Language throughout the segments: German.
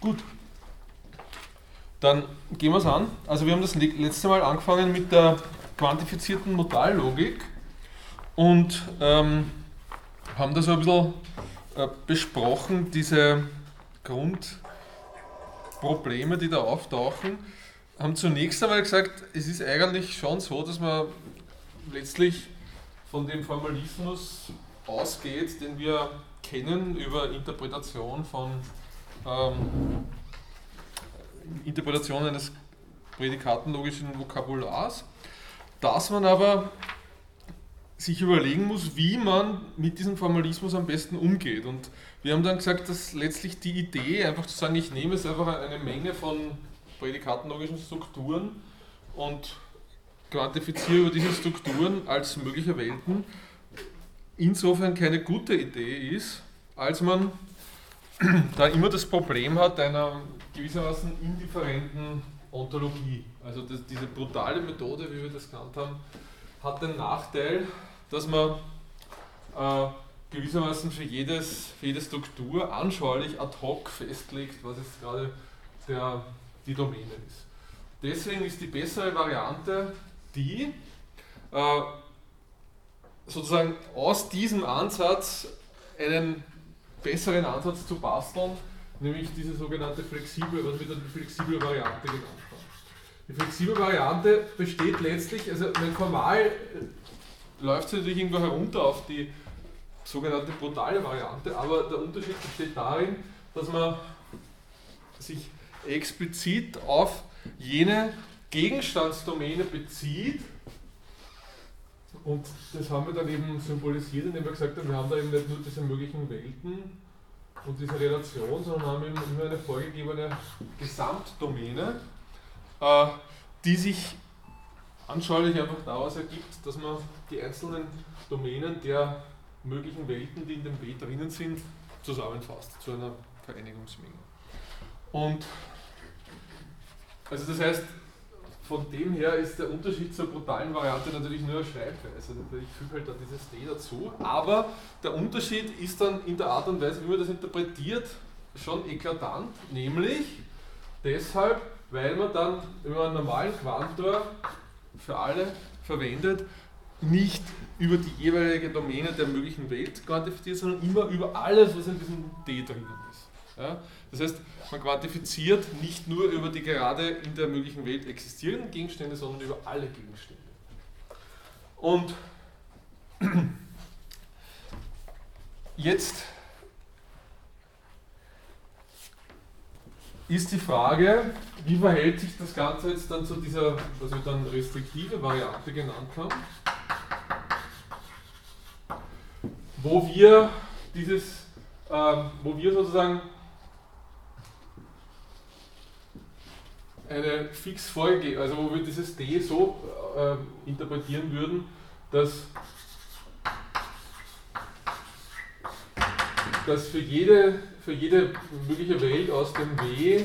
Gut. Dann gehen wir es an. Also wir haben das letzte Mal angefangen mit der quantifizierten Modallogik und ähm, haben da so ein bisschen äh, besprochen, diese Grundprobleme, die da auftauchen. Haben zunächst einmal gesagt, es ist eigentlich schon so, dass man letztlich von dem Formalismus ausgeht, den wir kennen über Interpretation von ähm, Interpretation eines prädikatenlogischen Vokabulars, dass man aber sich überlegen muss, wie man mit diesem Formalismus am besten umgeht. Und wir haben dann gesagt, dass letztlich die Idee, einfach zu sagen, ich nehme es einfach eine Menge von prädikatenlogischen Strukturen und quantifiziere über diese Strukturen als mögliche Welten, insofern keine gute Idee ist, als man da immer das Problem hat einer gewissermaßen indifferenten Ontologie. Also das, diese brutale Methode, wie wir das genannt haben, hat den Nachteil, dass man äh, gewissermaßen für, jedes, für jede Struktur anschaulich ad hoc festlegt, was jetzt gerade der, die Domäne ist. Deswegen ist die bessere Variante die, äh, sozusagen aus diesem Ansatz einen besseren Ansatz zu basteln, nämlich diese sogenannte flexible, was wir dann die flexible Variante genannt haben. Die flexible Variante besteht letztlich, also formal äh, läuft sie natürlich irgendwo herunter auf die sogenannte brutale Variante, aber der Unterschied besteht darin, dass man sich explizit auf jene Gegenstandsdomäne bezieht, und das haben wir dann eben symbolisiert, indem wir gesagt haben, wir haben da eben nicht nur diese möglichen Welten und diese Relation, sondern haben eben immer eine vorgegebene Gesamtdomäne, äh, die sich anschaulich einfach daraus ergibt, dass man die einzelnen Domänen der möglichen Welten, die in dem B drinnen sind, zusammenfasst zu einer Vereinigungsmenge. Und also das heißt, von dem her ist der Unterschied zur brutalen Variante natürlich nur Schreibweise. Ich füge halt da dieses D dazu. Aber der Unterschied ist dann in der Art und Weise, wie man das interpretiert, schon eklatant. Nämlich deshalb, weil man dann, wenn man einen normalen Quantor für alle verwendet, nicht über die jeweilige Domäne der möglichen Welt quantifiziert, sondern immer über alles, was in diesem D drinnen ist. Ja? Das heißt, man quantifiziert nicht nur über die gerade in der möglichen Welt existierenden Gegenstände, sondern über alle Gegenstände. Und jetzt ist die Frage, wie verhält sich das Ganze jetzt dann zu dieser, was wir dann restriktive Variante genannt haben, wo wir dieses, ähm, wo wir sozusagen eine fix vorgegeben, also wo wir dieses D so äh, interpretieren würden, dass, dass für, jede, für jede mögliche Welt aus dem W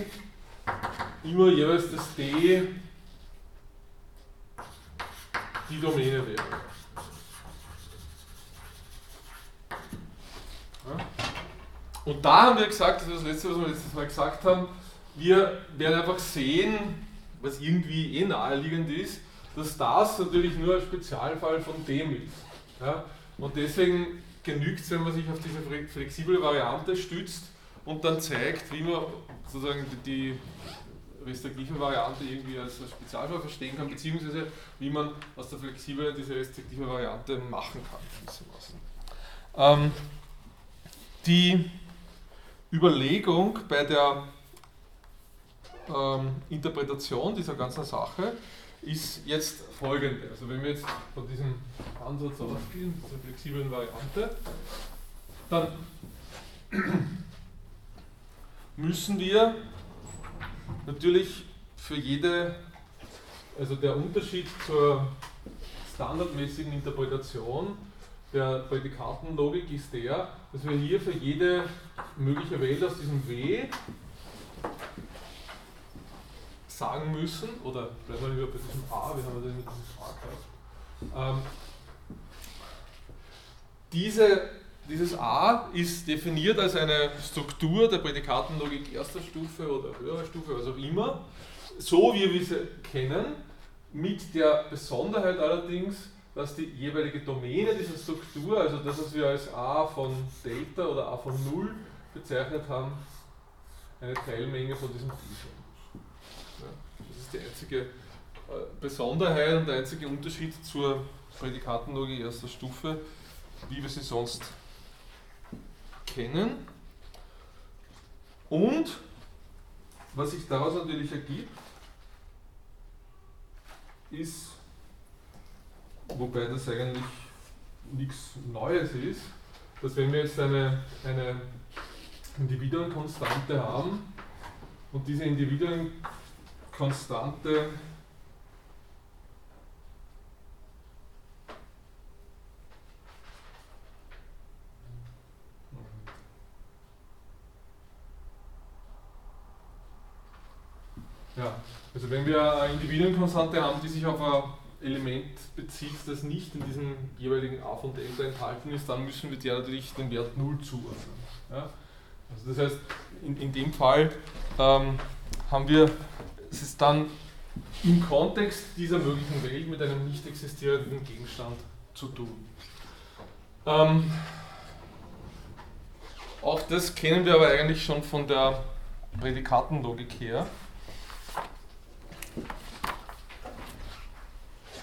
immer jeweils das D die Domäne wäre. Und da haben wir gesagt, das ist das letzte, was wir letztes Mal gesagt haben, wir werden einfach sehen, was irgendwie eh naheliegend ist, dass das natürlich nur ein Spezialfall von dem ist. Ja? Und deswegen genügt es, wenn man sich auf diese flexible Variante stützt und dann zeigt, wie man sozusagen die restriktive Variante irgendwie als Spezialfall verstehen kann, beziehungsweise wie man aus der flexiblen diese restriktive Variante machen kann. Ähm, die Überlegung bei der ähm, Interpretation dieser ganzen Sache ist jetzt folgende. Also wenn wir jetzt von diesem Ansatz ausgehen, dieser flexiblen Variante, dann müssen wir natürlich für jede, also der Unterschied zur standardmäßigen Interpretation der Prädikatenlogik ist der, dass wir hier für jede mögliche Welt aus diesem W sagen müssen, oder bleiben wir lieber bei diesem A, wir haben ja mit diesem A gehabt, ähm, diese dieses A ist definiert als eine Struktur der Prädikatenlogik erster Stufe oder höherer Stufe, was auch immer, so wie wir sie kennen, mit der Besonderheit allerdings, dass die jeweilige Domäne dieser Struktur, also das, was wir als A von Delta oder A von 0 bezeichnet haben, eine Teilmenge von diesem T das ist die einzige äh, Besonderheit und der einzige Unterschied zur Prädikatenlogik erster Stufe, wie wir sie sonst kennen. Und was sich daraus natürlich ergibt, ist, wobei das eigentlich nichts Neues ist, dass wenn wir jetzt eine, eine Individuenkonstante haben und diese Individuenkonstante Ja, also wenn wir eine Individuenkonstante haben, die sich auf ein Element bezieht, das nicht in diesem jeweiligen a von delta enthalten ist, dann müssen wir der natürlich den Wert 0 zuordnen. Ja? Also das heißt, in, in dem Fall ähm, haben wir, es ist dann im Kontext dieser möglichen Welt mit einem nicht existierenden Gegenstand zu tun. Ähm, auch das kennen wir aber eigentlich schon von der Prädikatenlogik her.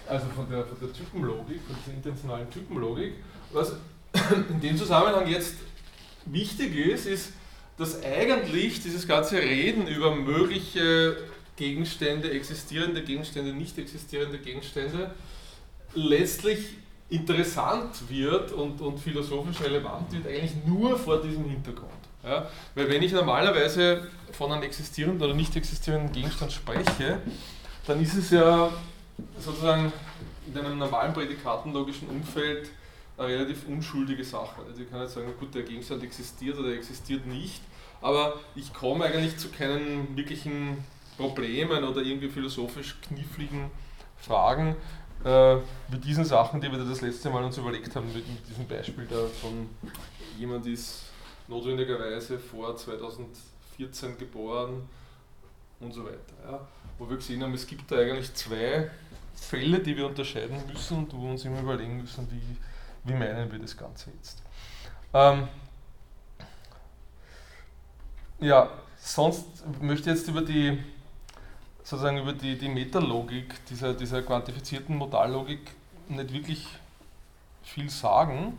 also von der, von der Typenlogik, von dieser intentionalen Typenlogik. Was in dem Zusammenhang jetzt wichtig ist, ist, dass eigentlich dieses ganze Reden über mögliche Gegenstände, existierende Gegenstände, nicht existierende Gegenstände, letztlich interessant wird und, und philosophisch relevant wird, eigentlich nur vor diesem Hintergrund. Ja? Weil wenn ich normalerweise von einem existierenden oder nicht existierenden Gegenstand spreche, dann ist es ja sozusagen in einem normalen prädikatenlogischen Umfeld eine relativ unschuldige Sache. Also ich kann jetzt sagen, gut, der Gegenstand existiert oder existiert nicht, aber ich komme eigentlich zu keinen wirklichen Problemen oder irgendwie philosophisch kniffligen Fragen äh, mit diesen Sachen, die wir da das letzte Mal uns überlegt haben, mit, mit diesem Beispiel da von jemand ist notwendigerweise vor 2014 geboren und so weiter. Ja. Wo wir gesehen haben, es gibt da eigentlich zwei Fälle, die wir unterscheiden müssen und wo wir uns immer überlegen müssen, wie, wie meinen wir das Ganze jetzt. Ähm, ja, sonst möchte ich jetzt über die sozusagen über die, die Metalogik dieser, dieser quantifizierten Modallogik nicht wirklich viel sagen.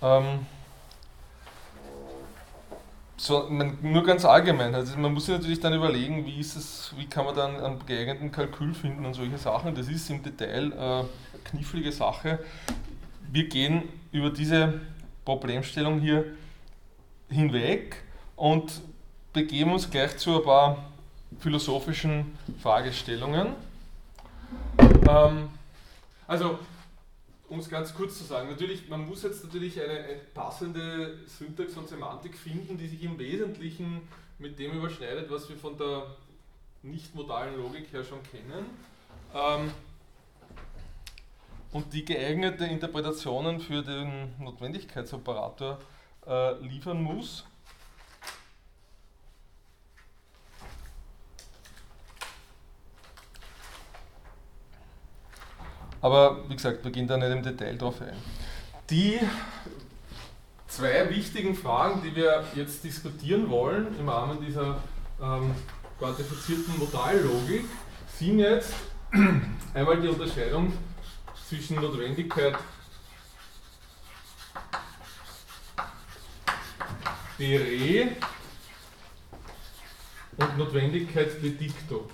Ähm, so, man, nur ganz allgemein. Also man muss sich natürlich dann überlegen, wie, ist es, wie kann man dann einen geeigneten Kalkül finden und solche Sachen. Das ist im Detail äh, eine knifflige Sache. Wir gehen über diese Problemstellung hier hinweg und begeben uns gleich zu ein paar philosophischen Fragestellungen. Ähm, also um es ganz kurz zu sagen, natürlich, man muss jetzt natürlich eine, passende Syntax und Semantik finden, die sich im Wesentlichen mit dem überschneidet, was wir von der nicht-modalen Logik her schon kennen. Ähm, und die geeignete Interpretationen für den Notwendigkeitsoperator äh, liefern muss. Aber wie gesagt, wir gehen da nicht im Detail drauf ein. Die zwei wichtigen Fragen, die wir jetzt diskutieren wollen im Rahmen dieser ähm, quantifizierten Modallogik, sind jetzt einmal die Unterscheidung zwischen Notwendigkeit de und Notwendigkeit de dicto.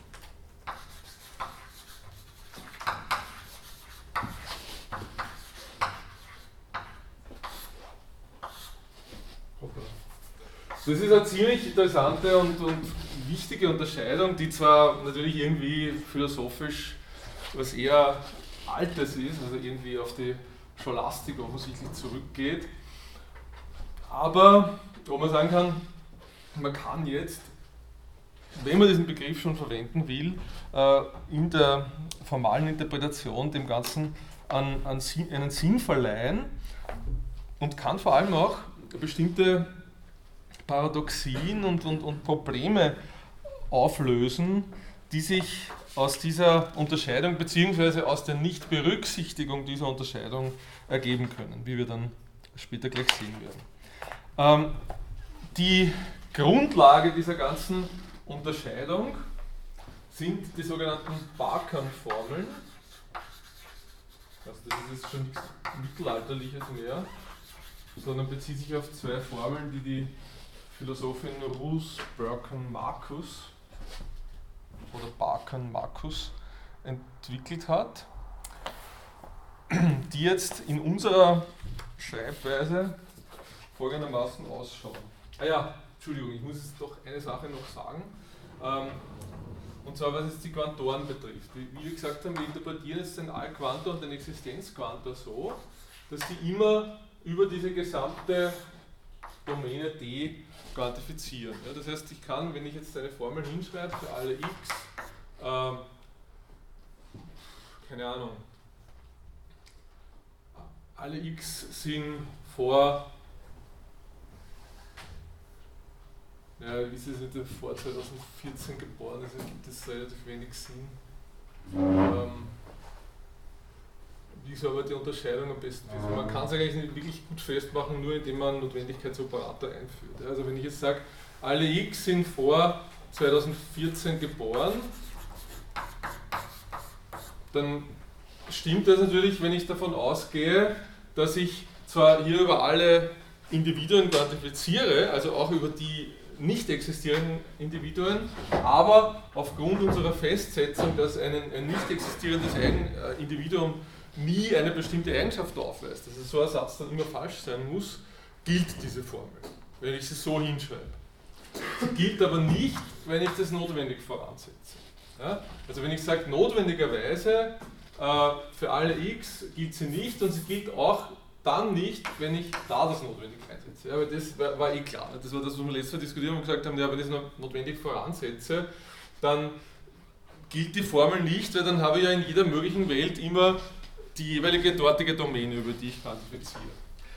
Das ist eine ziemlich interessante und, und wichtige Unterscheidung, die zwar natürlich irgendwie philosophisch was eher Altes ist, also irgendwie auf die Scholastik offensichtlich zurückgeht, aber wo man sagen kann, man kann jetzt wenn man diesen Begriff schon verwenden will, äh, in der formalen Interpretation dem Ganzen einen, Sinn verleihen und kann vor allem auch bestimmte Paradoxien und, und, und Probleme auflösen, die sich aus dieser Unterscheidung bzw. aus der Nichtberücksichtigung dieser Unterscheidung ergeben können, wie wir dann später gleich sehen werden. Ähm, die Grundlage dieser ganzen Unterscheidung sind die sogenannten Barkan-Formeln. Also das ist jetzt schon nichts Mittelalterliches mehr, sondern bezieht sich auf zwei Formeln, die die Philosophin Ruth Burken Marcus oder Barkan Marcus entwickelt hat, die jetzt in unserer Schreibweise folgendermaßen ausschauen. Ah ja, Entschuldigung, ich muss jetzt doch eine Sache noch sagen. Ähm, und zwar was jetzt die Quantoren betrifft. Wie wir gesagt haben, wir interpretieren jetzt den Allquantor und den Existenzquantor so, dass die immer über diese gesamte Domäne D quantifizieren. Ja, das heißt, ich kann, wenn ich jetzt eine Formel hinschreibe für alle x, ähm, keine Ahnung, alle x sind vor, ja, ist es nicht vor 2014 geboren, also gibt es relativ wenig Sinn. Ähm, wie so aber die Unterscheidung am besten ist. Man kann es eigentlich nicht wirklich gut festmachen, nur indem man Notwendigkeitsoperator einführt. Also wenn ich jetzt sage, alle x sind vor 2014 geboren, dann stimmt das natürlich, wenn ich davon ausgehe, dass ich zwar hier über alle Individuen quantifiziere, also auch über die nicht existierenden Individuen, aber aufgrund unserer Festsetzung, dass ein, ein nicht existierendes äh, Individuum nie eine bestimmte Eigenschaft aufweist, dass so ein Satz dann immer falsch sein muss, gilt diese Formel, wenn ich sie so hinschreibe. Sie gilt aber nicht, wenn ich das notwendig voransetze. Ja? Also wenn ich sage notwendigerweise äh, für alle x gilt sie nicht und sie gilt auch dann nicht, wenn ich da das notwendig. Ja, weil das war, war, eh klar. Das war das, was wir letztes Mal diskutiert haben und gesagt haben, ja, wenn ich es notwendig voransetze, dann gilt die Formel nicht, weil dann habe ich ja in jeder möglichen Welt immer die jeweilige dortige Domäne, über die ich quantifiziere.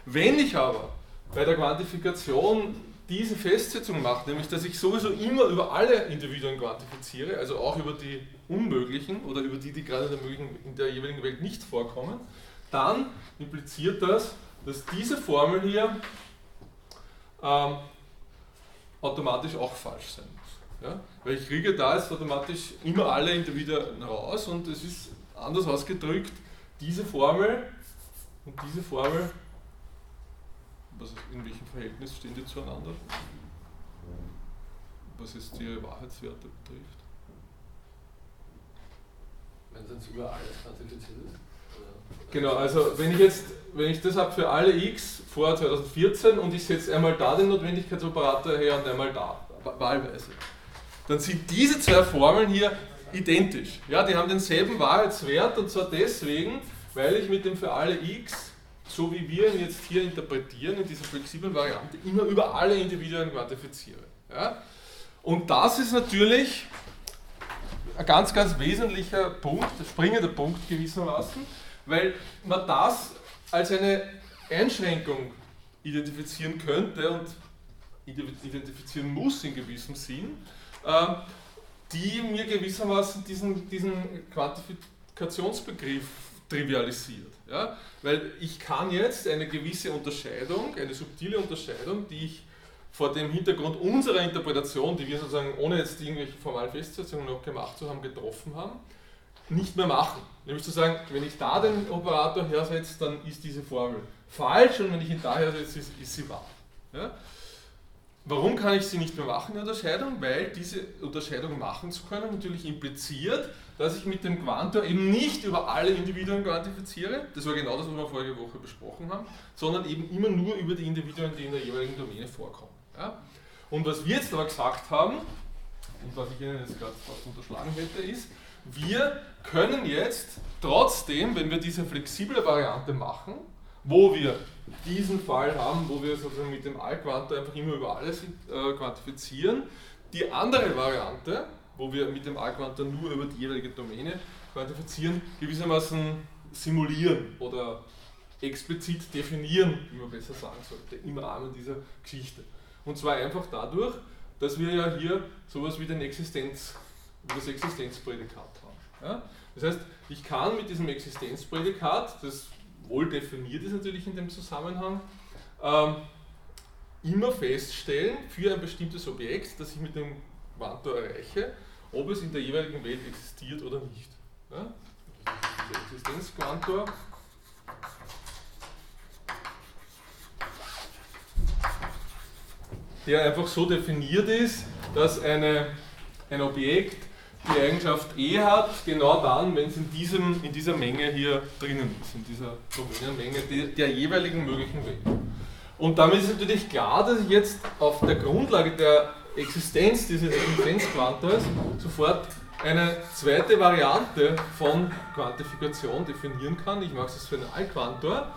Wenn ich aber bei der Quantifikation diese Festsetzung mache, nämlich dass ich sowieso immer über alle Individuen quantifiziere, also auch über die unmöglichen oder über die, die gerade in der, in der jeweiligen Welt nicht vorkommen, dann impliziert das, dass diese Formel hier ähm, automatisch auch falsch sein muss. Ja? Weil ich kriege da jetzt automatisch immer alle Individuen raus und es ist anders ausgedrückt, diese Formel und diese Formel, was, in welchem Verhältnis stehen die zueinander? Was jetzt die Wahrheitswerte betrifft? Wenn es über alles quantifiziert ist? Genau, also wenn ich jetzt, wenn ich das habe für alle x vor 2014 und ich setze einmal da den Notwendigkeitsoperator her und einmal da, wahlweise, dann sind diese zwei Formeln hier identisch. Ja, die haben denselben Wahrheitswert und zwar deswegen, weil ich mit dem für alle x, so wie wir ihn jetzt hier interpretieren, in dieser flexiblen Variante, immer über alle Individuen quantifiziere. Ja? Und das ist natürlich ein ganz, ganz wesentlicher Punkt, der springende Punkt gewissermaßen, weil man das als eine Einschränkung identifizieren könnte und identifizieren muss in gewissem Sinn, ähm, die mir gewissermaßen diesen, diesen Quantifikationsbegriff trivialisiert. Ja? Weil ich kann jetzt eine gewisse Unterscheidung, eine subtile Unterscheidung, die ich vor dem Hintergrund unserer Interpretation, die wir sozusagen ohne jetzt irgendwelche formalen Festsetzungen noch gemacht zu haben, getroffen haben, nicht mehr machen. Nämlich zu sagen, wenn ich da den Operator hersetze, dann ist diese Formel falsch und wenn ich ihn da hersetze, ist, ist sie wahr. Ja? Warum kann ich sie nicht mehr machen, die Unterscheidung? Weil diese Unterscheidung machen zu können natürlich impliziert, dass ich mit dem Quantor eben nicht über alle Individuen quantifiziere, das war genau das, was wir vorige Woche besprochen haben, sondern eben immer nur über die Individuen, die in der jeweiligen Domäne vorkommen. Ja? Und was wir jetzt aber gesagt haben, und was ich Ihnen jetzt gerade fast unterschlagen hätte, ist, wir können jetzt trotzdem, wenn wir diese flexible Variante machen, wo wir diesen Fall haben, wo wir sozusagen mit dem Allquantor einfach immer über alles äh, quantifizieren, die andere Variante, wo wir mit dem A-Quantor nur über die jeweilige Domäne quantifizieren, gewissermaßen simulieren oder explizit definieren, wie man besser sagen sollte, im Rahmen dieser Geschichte. Und zwar einfach dadurch, dass wir ja hier sowas wie den Existenz, das Existenzprädikat haben. Ja? Das heißt, ich kann mit diesem Existenzprädikat, das wohl definiert ist natürlich in dem Zusammenhang, ähm, immer feststellen für ein bestimmtes Objekt, das ich mit dem Quantor erreiche, ob es in der jeweiligen Welt existiert oder nicht. Ja? Der Existenzquantor der einfach so definiert ist, dass eine, ein Objekt die Eigenschaft E hat, genau dann, wenn es in, diesem, in dieser Menge hier drinnen ist, in dieser Domänenmenge der, der jeweiligen möglichen Welt. Und damit ist natürlich klar, dass ich jetzt auf der Grundlage der Existenz dieses Existenzquantors sofort eine zweite Variante von Quantifikation definieren kann. Ich mache es für einen Allquantor,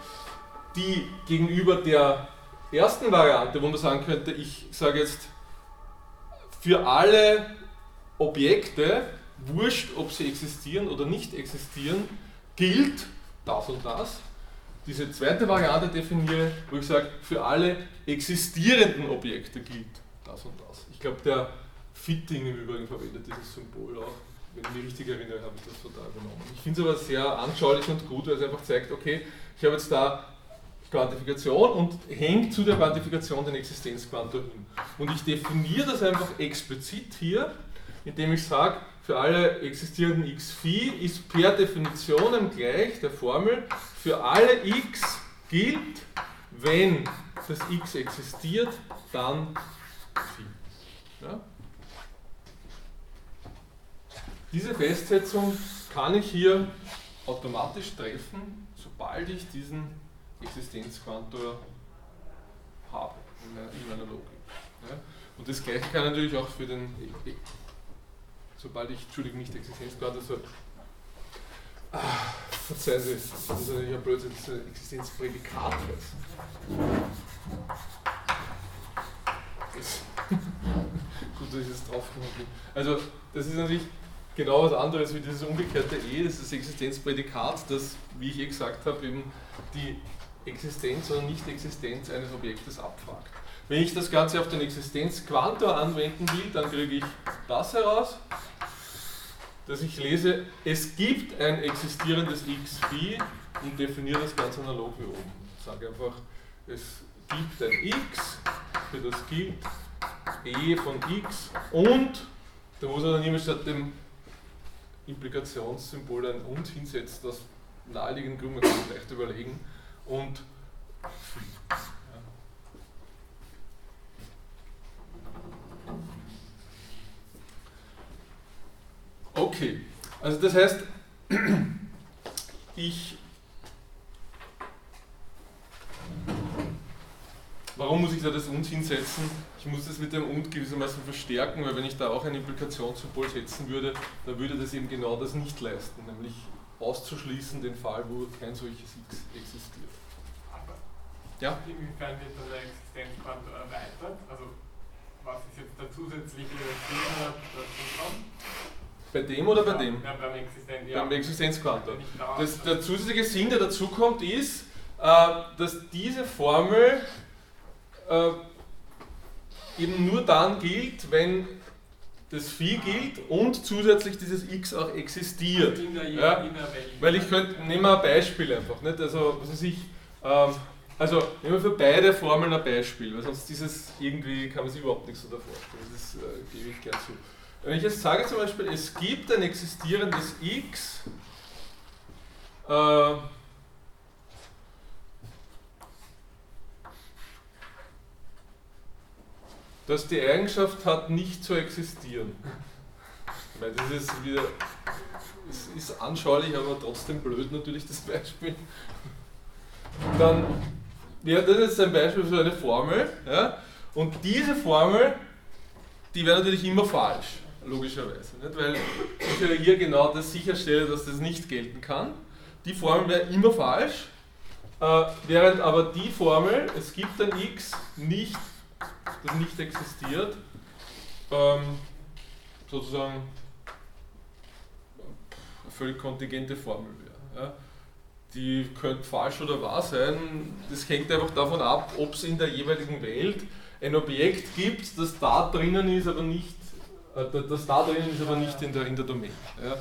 die gegenüber der ersten Variante, wo man sagen könnte, ich sage jetzt für alle Objekte, wurscht, ob sie existieren oder nicht existieren, gilt das und das. Diese zweite Variante definiere, wo ich sage, für alle existierenden Objekte gilt das und das. Ich glaube, der Fitting im Übrigen verwendet dieses Symbol auch. Wenn ich mich richtig erinnere, habe ich das total übernommen. Ich finde es aber sehr anschaulich und gut, weil es einfach zeigt, okay, ich habe jetzt da Quantifikation und hängt zu der Quantifikation den Existenzquantor hin. Und ich definiere das einfach explizit hier, indem ich sage, für alle existierenden x phi ist per Definition gleich der Formel, für alle x gilt, wenn das x existiert, dann phi. Ja? Diese Festsetzung kann ich hier automatisch treffen, sobald ich diesen Existenzquantor habe in meiner Logik. Und das gleiche kann natürlich auch für den, sobald ich, Entschuldigung, nicht Existenzquantor, so, ah, verzeihen Sie, das ist natürlich ein Blödsinn, das ist ein Existenzprädikat. Das, gut, dass ich das draufgekommen bin. Also, das ist natürlich genau was anderes wie dieses umgekehrte E, das ist das Existenzprädikat, das, wie ich eh gesagt habe, eben die Existenz oder Nicht-Existenz eines Objektes abfragt. Wenn ich das Ganze auf den Existenzquantor anwenden will, dann kriege ich das heraus, dass ich lese, es gibt ein existierendes x phi und definiere das ganz analog wie oben. Ich sage einfach, es gibt ein x, für das gilt e von x und da muss er dann immer statt dem Implikationssymbol ein und hinsetzen, das naheliegend Grund, man kann leicht überlegen und Okay, also das heißt, ich. Warum muss ich da das und hinsetzen? Ich muss das mit dem und gewissermaßen verstärken, weil wenn ich da auch ein Implikationssymbol setzen würde, dann würde das eben genau das nicht leisten, nämlich auszuschließen den Fall, wo kein solches x existiert. Ja? Inwiefern wird dann der Existenzquantum erweitert? Also was ist jetzt der zusätzliche Fehler dazu kommt? Bei dem oder bei ja, dem? Ja, beim, Existen ja. beim Existenzquantum. Das, der zusätzliche Sinn, der dazukommt, ist, äh, dass diese Formel äh, eben nur dann gilt, wenn das Phi gilt und zusätzlich dieses x auch existiert. In der, ja? in Weil ich könnte, nehmen wir ein Beispiel einfach. Nicht? Also, was weiß ich, ähm, also nehmen wir für beide Formeln ein Beispiel, weil sonst dieses irgendwie kann man sich überhaupt nichts so davor vorstellen. Das äh, gebe ich gern zu. Wenn ich jetzt sage zum Beispiel, es gibt ein existierendes x, äh, das die Eigenschaft hat, nicht zu existieren. Meine, das ist wieder, es ist anschaulich, aber trotzdem blöd natürlich das Beispiel. Dann ja, das ist ein Beispiel für eine Formel. Ja? Und diese Formel, die wäre natürlich immer falsch, logischerweise. Nicht? Weil ich ja hier genau das sicherstelle, dass das nicht gelten kann. Die Formel wäre immer falsch, äh, während aber die Formel, es gibt ein x, nicht, das nicht existiert, ähm, sozusagen eine völlig kontingente Formel wäre. Ja. Die könnte falsch oder wahr sein. Das hängt einfach davon ab, ob es in der jeweiligen Welt ein Objekt gibt, das da drinnen ist, aber nicht, das da drinnen ist, aber nicht in der, in der Domain. Ja.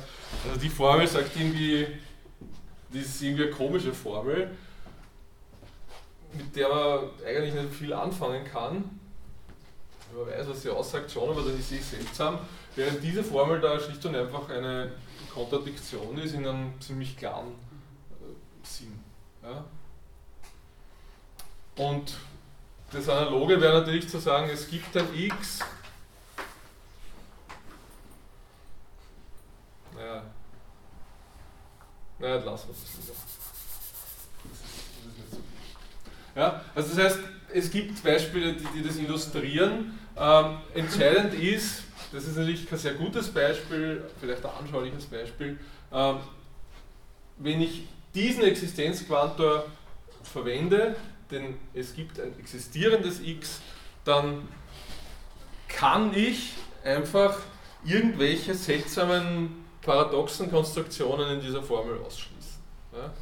Also die Formel sagt irgendwie, das ist irgendwie eine komische Formel, mit der man eigentlich nicht viel anfangen kann. Man weiß, was sie aussagt schon, aber das ist sich seltsam. Während diese Formel da schlicht und einfach eine Kontradiktion ist in einem ziemlich klaren äh, Sinn. Ja. Und das Analoge wäre natürlich zu sagen, es gibt ein x. Naja, naja lassen wir es lieber. Ja, also das heißt, es gibt Beispiele, die, die das illustrieren. Ähm, entscheidend ist, das ist natürlich kein sehr gutes Beispiel, vielleicht ein anschauliches Beispiel, ähm, wenn ich diesen Existenzquantor verwende, denn es gibt ein existierendes x, dann kann ich einfach irgendwelche seltsamen paradoxen Konstruktionen in dieser Formel ausschließen. Ja?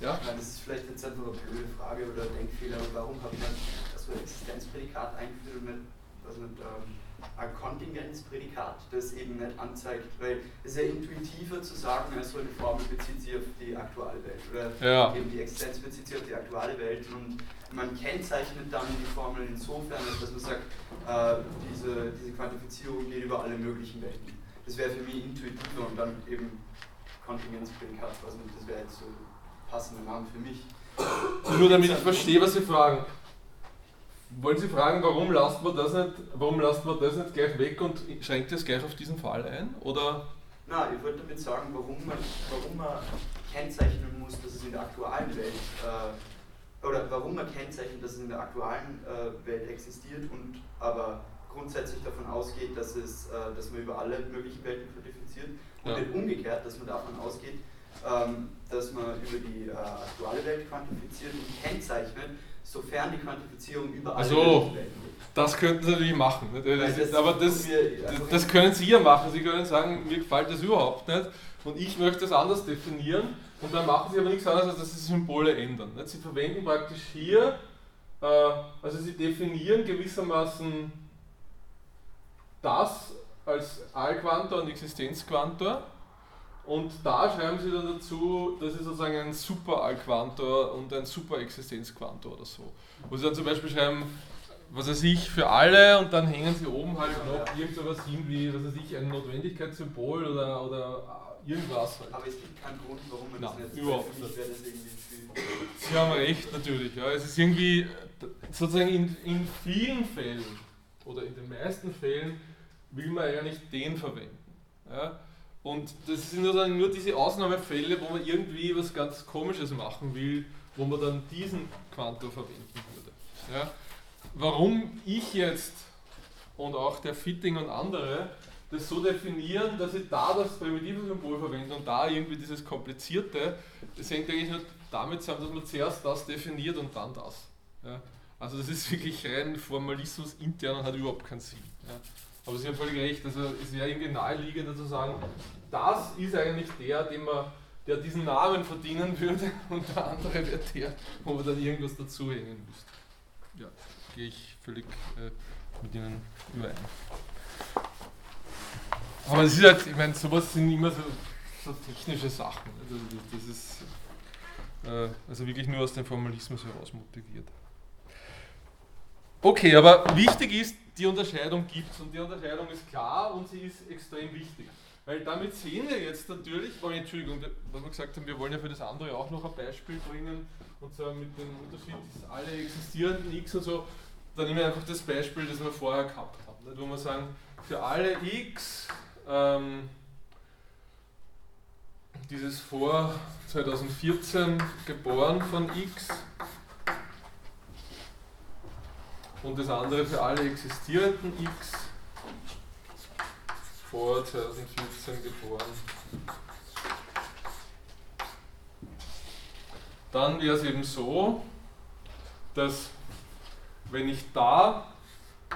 Ja? Meine, das ist vielleicht jetzt einfach eine blöde Frage oder Denkfehler, aber warum hat man das so ein Existenzprädikat eingeführt und nicht, was mit ähm, ein Kontingenzprädikat, das eben nicht anzeigt, weil es ist ja intuitiver zu sagen, also eine Formel bezieht sich auf die aktuelle Welt oder ja. eben die Existenz bezieht sich auf die aktuelle Welt und man kennzeichnet dann die Formel insofern, dass man sagt, äh, diese, diese Quantifizierung geht über alle möglichen Welten. Das wäre für mich intuitiver und dann eben Kontingenzprädikat, also das wäre jetzt so passender Name für mich. Nur damit ich verstehe, was Sie fragen. Wollen Sie fragen, warum lasst man das nicht, warum lasst man das nicht gleich weg und schränkt es gleich auf diesen Fall ein? Oder? Nein, ich wollte damit sagen, warum man, warum man kennzeichnen muss, dass es in der aktuellen Welt äh, oder warum man kennzeichnet, dass es in der aktuellen äh, Welt existiert und aber grundsätzlich davon ausgeht, dass, es, äh, dass man über alle möglichen Welten quantifiziert und ja. umgekehrt, dass man davon ausgeht, ähm, dass man über die äh, aktuelle Welt quantifiziert und kennzeichnet, sofern die Quantifizierung überall also, das könnten Sie natürlich machen. Das ist, aber das, das können Sie ja machen. Sie können sagen, mir gefällt das überhaupt nicht und ich möchte das anders definieren und dann machen Sie aber nichts anderes, als dass Sie Symbole ändern. Sie verwenden praktisch hier, äh, also Sie definieren gewissermaßen das als Allquantor und Existenzquantor und da schreiben sie dann dazu, das ist sozusagen ein Super-Allquantor und ein Super-Existenzquantor oder so. Wo sie dann zum Beispiel schreiben, was weiß ich, für alle und dann hängen sie oben halt noch irgendwas hin wie, was weiß ich, ein Notwendigkeitssymbol oder, oder irgendwas halt. Aber es gibt keinen Grund, warum man Nein, das nicht überhaupt nicht. Sie haben recht, natürlich. Ja. Es ist irgendwie, sozusagen in, in vielen Fällen oder in den meisten Fällen will man ja nicht den verwenden. Ja. Und das sind nur, nur diese Ausnahmefälle, wo man irgendwie was ganz Komisches machen will, wo man dann diesen Quantor verwenden würde. Ja? Warum ich jetzt und auch der Fitting und andere das so definieren, dass ich da das primitive Symbol verwende und da irgendwie dieses komplizierte, das hängt eigentlich nur damit zusammen, dass man zuerst das definiert und dann das. Ja? Also das ist wirklich rein Formalismus intern und hat überhaupt keinen Sinn. Ja? Aber Sie haben völlig recht, also es wäre irgendwie naheliegender zu sagen, das ist eigentlich der, den man, der diesen Namen verdienen würde und der andere wäre der, wo man dann irgendwas dazu hängen müsste. Ja, gehe ich völlig äh, mit Ihnen überein. Aber es ist halt, ich meine, sowas sind immer so, so technische Sachen. Also das ist äh, also wirklich nur aus dem Formalismus heraus motiviert. Okay, aber wichtig ist, die Unterscheidung gibt es und die Unterscheidung ist klar und sie ist extrem wichtig. Weil damit sehen wir jetzt natürlich, oh, Entschuldigung, was wir gesagt haben, wir wollen ja für das andere auch noch ein Beispiel bringen und zwar mit dem Unterschied, dass alle existierenden x und so, dann nehmen wir einfach das Beispiel, das wir vorher gehabt haben, nicht? wo wir sagen, für alle x, ähm, dieses vor 2014 geboren von x, und das andere für alle existierenden x vor 2014 geboren. Dann wäre es eben so, dass wenn ich da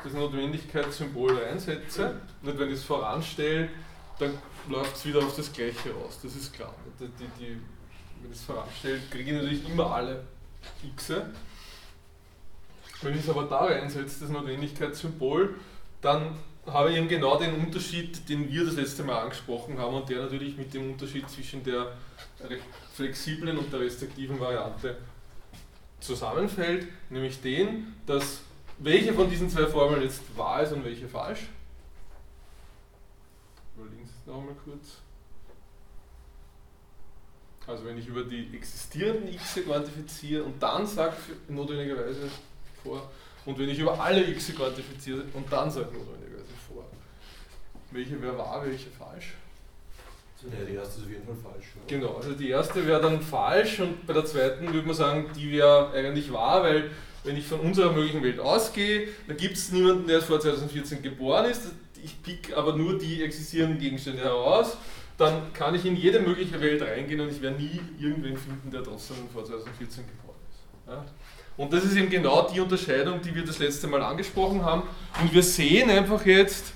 das Notwendigkeitssymbol reinsetze, nicht wenn ich es voranstelle, dann läuft es wieder auf das gleiche raus, das ist klar. Die, die, die, wenn ich es voranstelle, kriege ich natürlich immer alle x. Wenn ich es aber da reinsetze, das Notwendigkeitssymbol, dann habe ich eben genau den Unterschied, den wir das letzte Mal angesprochen haben und der natürlich mit dem Unterschied zwischen der flexiblen und der restriktiven Variante zusammenfällt, nämlich den, dass welche von diesen zwei Formeln jetzt wahr ist und welche falsch. Überlegen Sie es nochmal kurz. Also wenn ich über die existierenden x quantifiziere und dann sage notwendigerweise vor, und wenn ich über alle x quantifiziere und dann sage notwendigerweise vor, welche wäre wahr, welche falsch. Ja, die erste ist auf jeden Fall falsch. Ja. Genau, also die erste wäre dann falsch und bei der zweiten würde man sagen, die wäre eigentlich wahr, weil wenn ich von unserer möglichen Welt ausgehe, dann gibt es niemanden, der vor 2014 geboren ist. Ich pick aber nur die existierenden Gegenstände heraus. Dann kann ich in jede mögliche Welt reingehen und ich werde nie irgendwen finden, der trotzdem vor 2014 geboren ist. Ja? Und das ist eben genau die Unterscheidung, die wir das letzte Mal angesprochen haben. Und wir sehen einfach jetzt,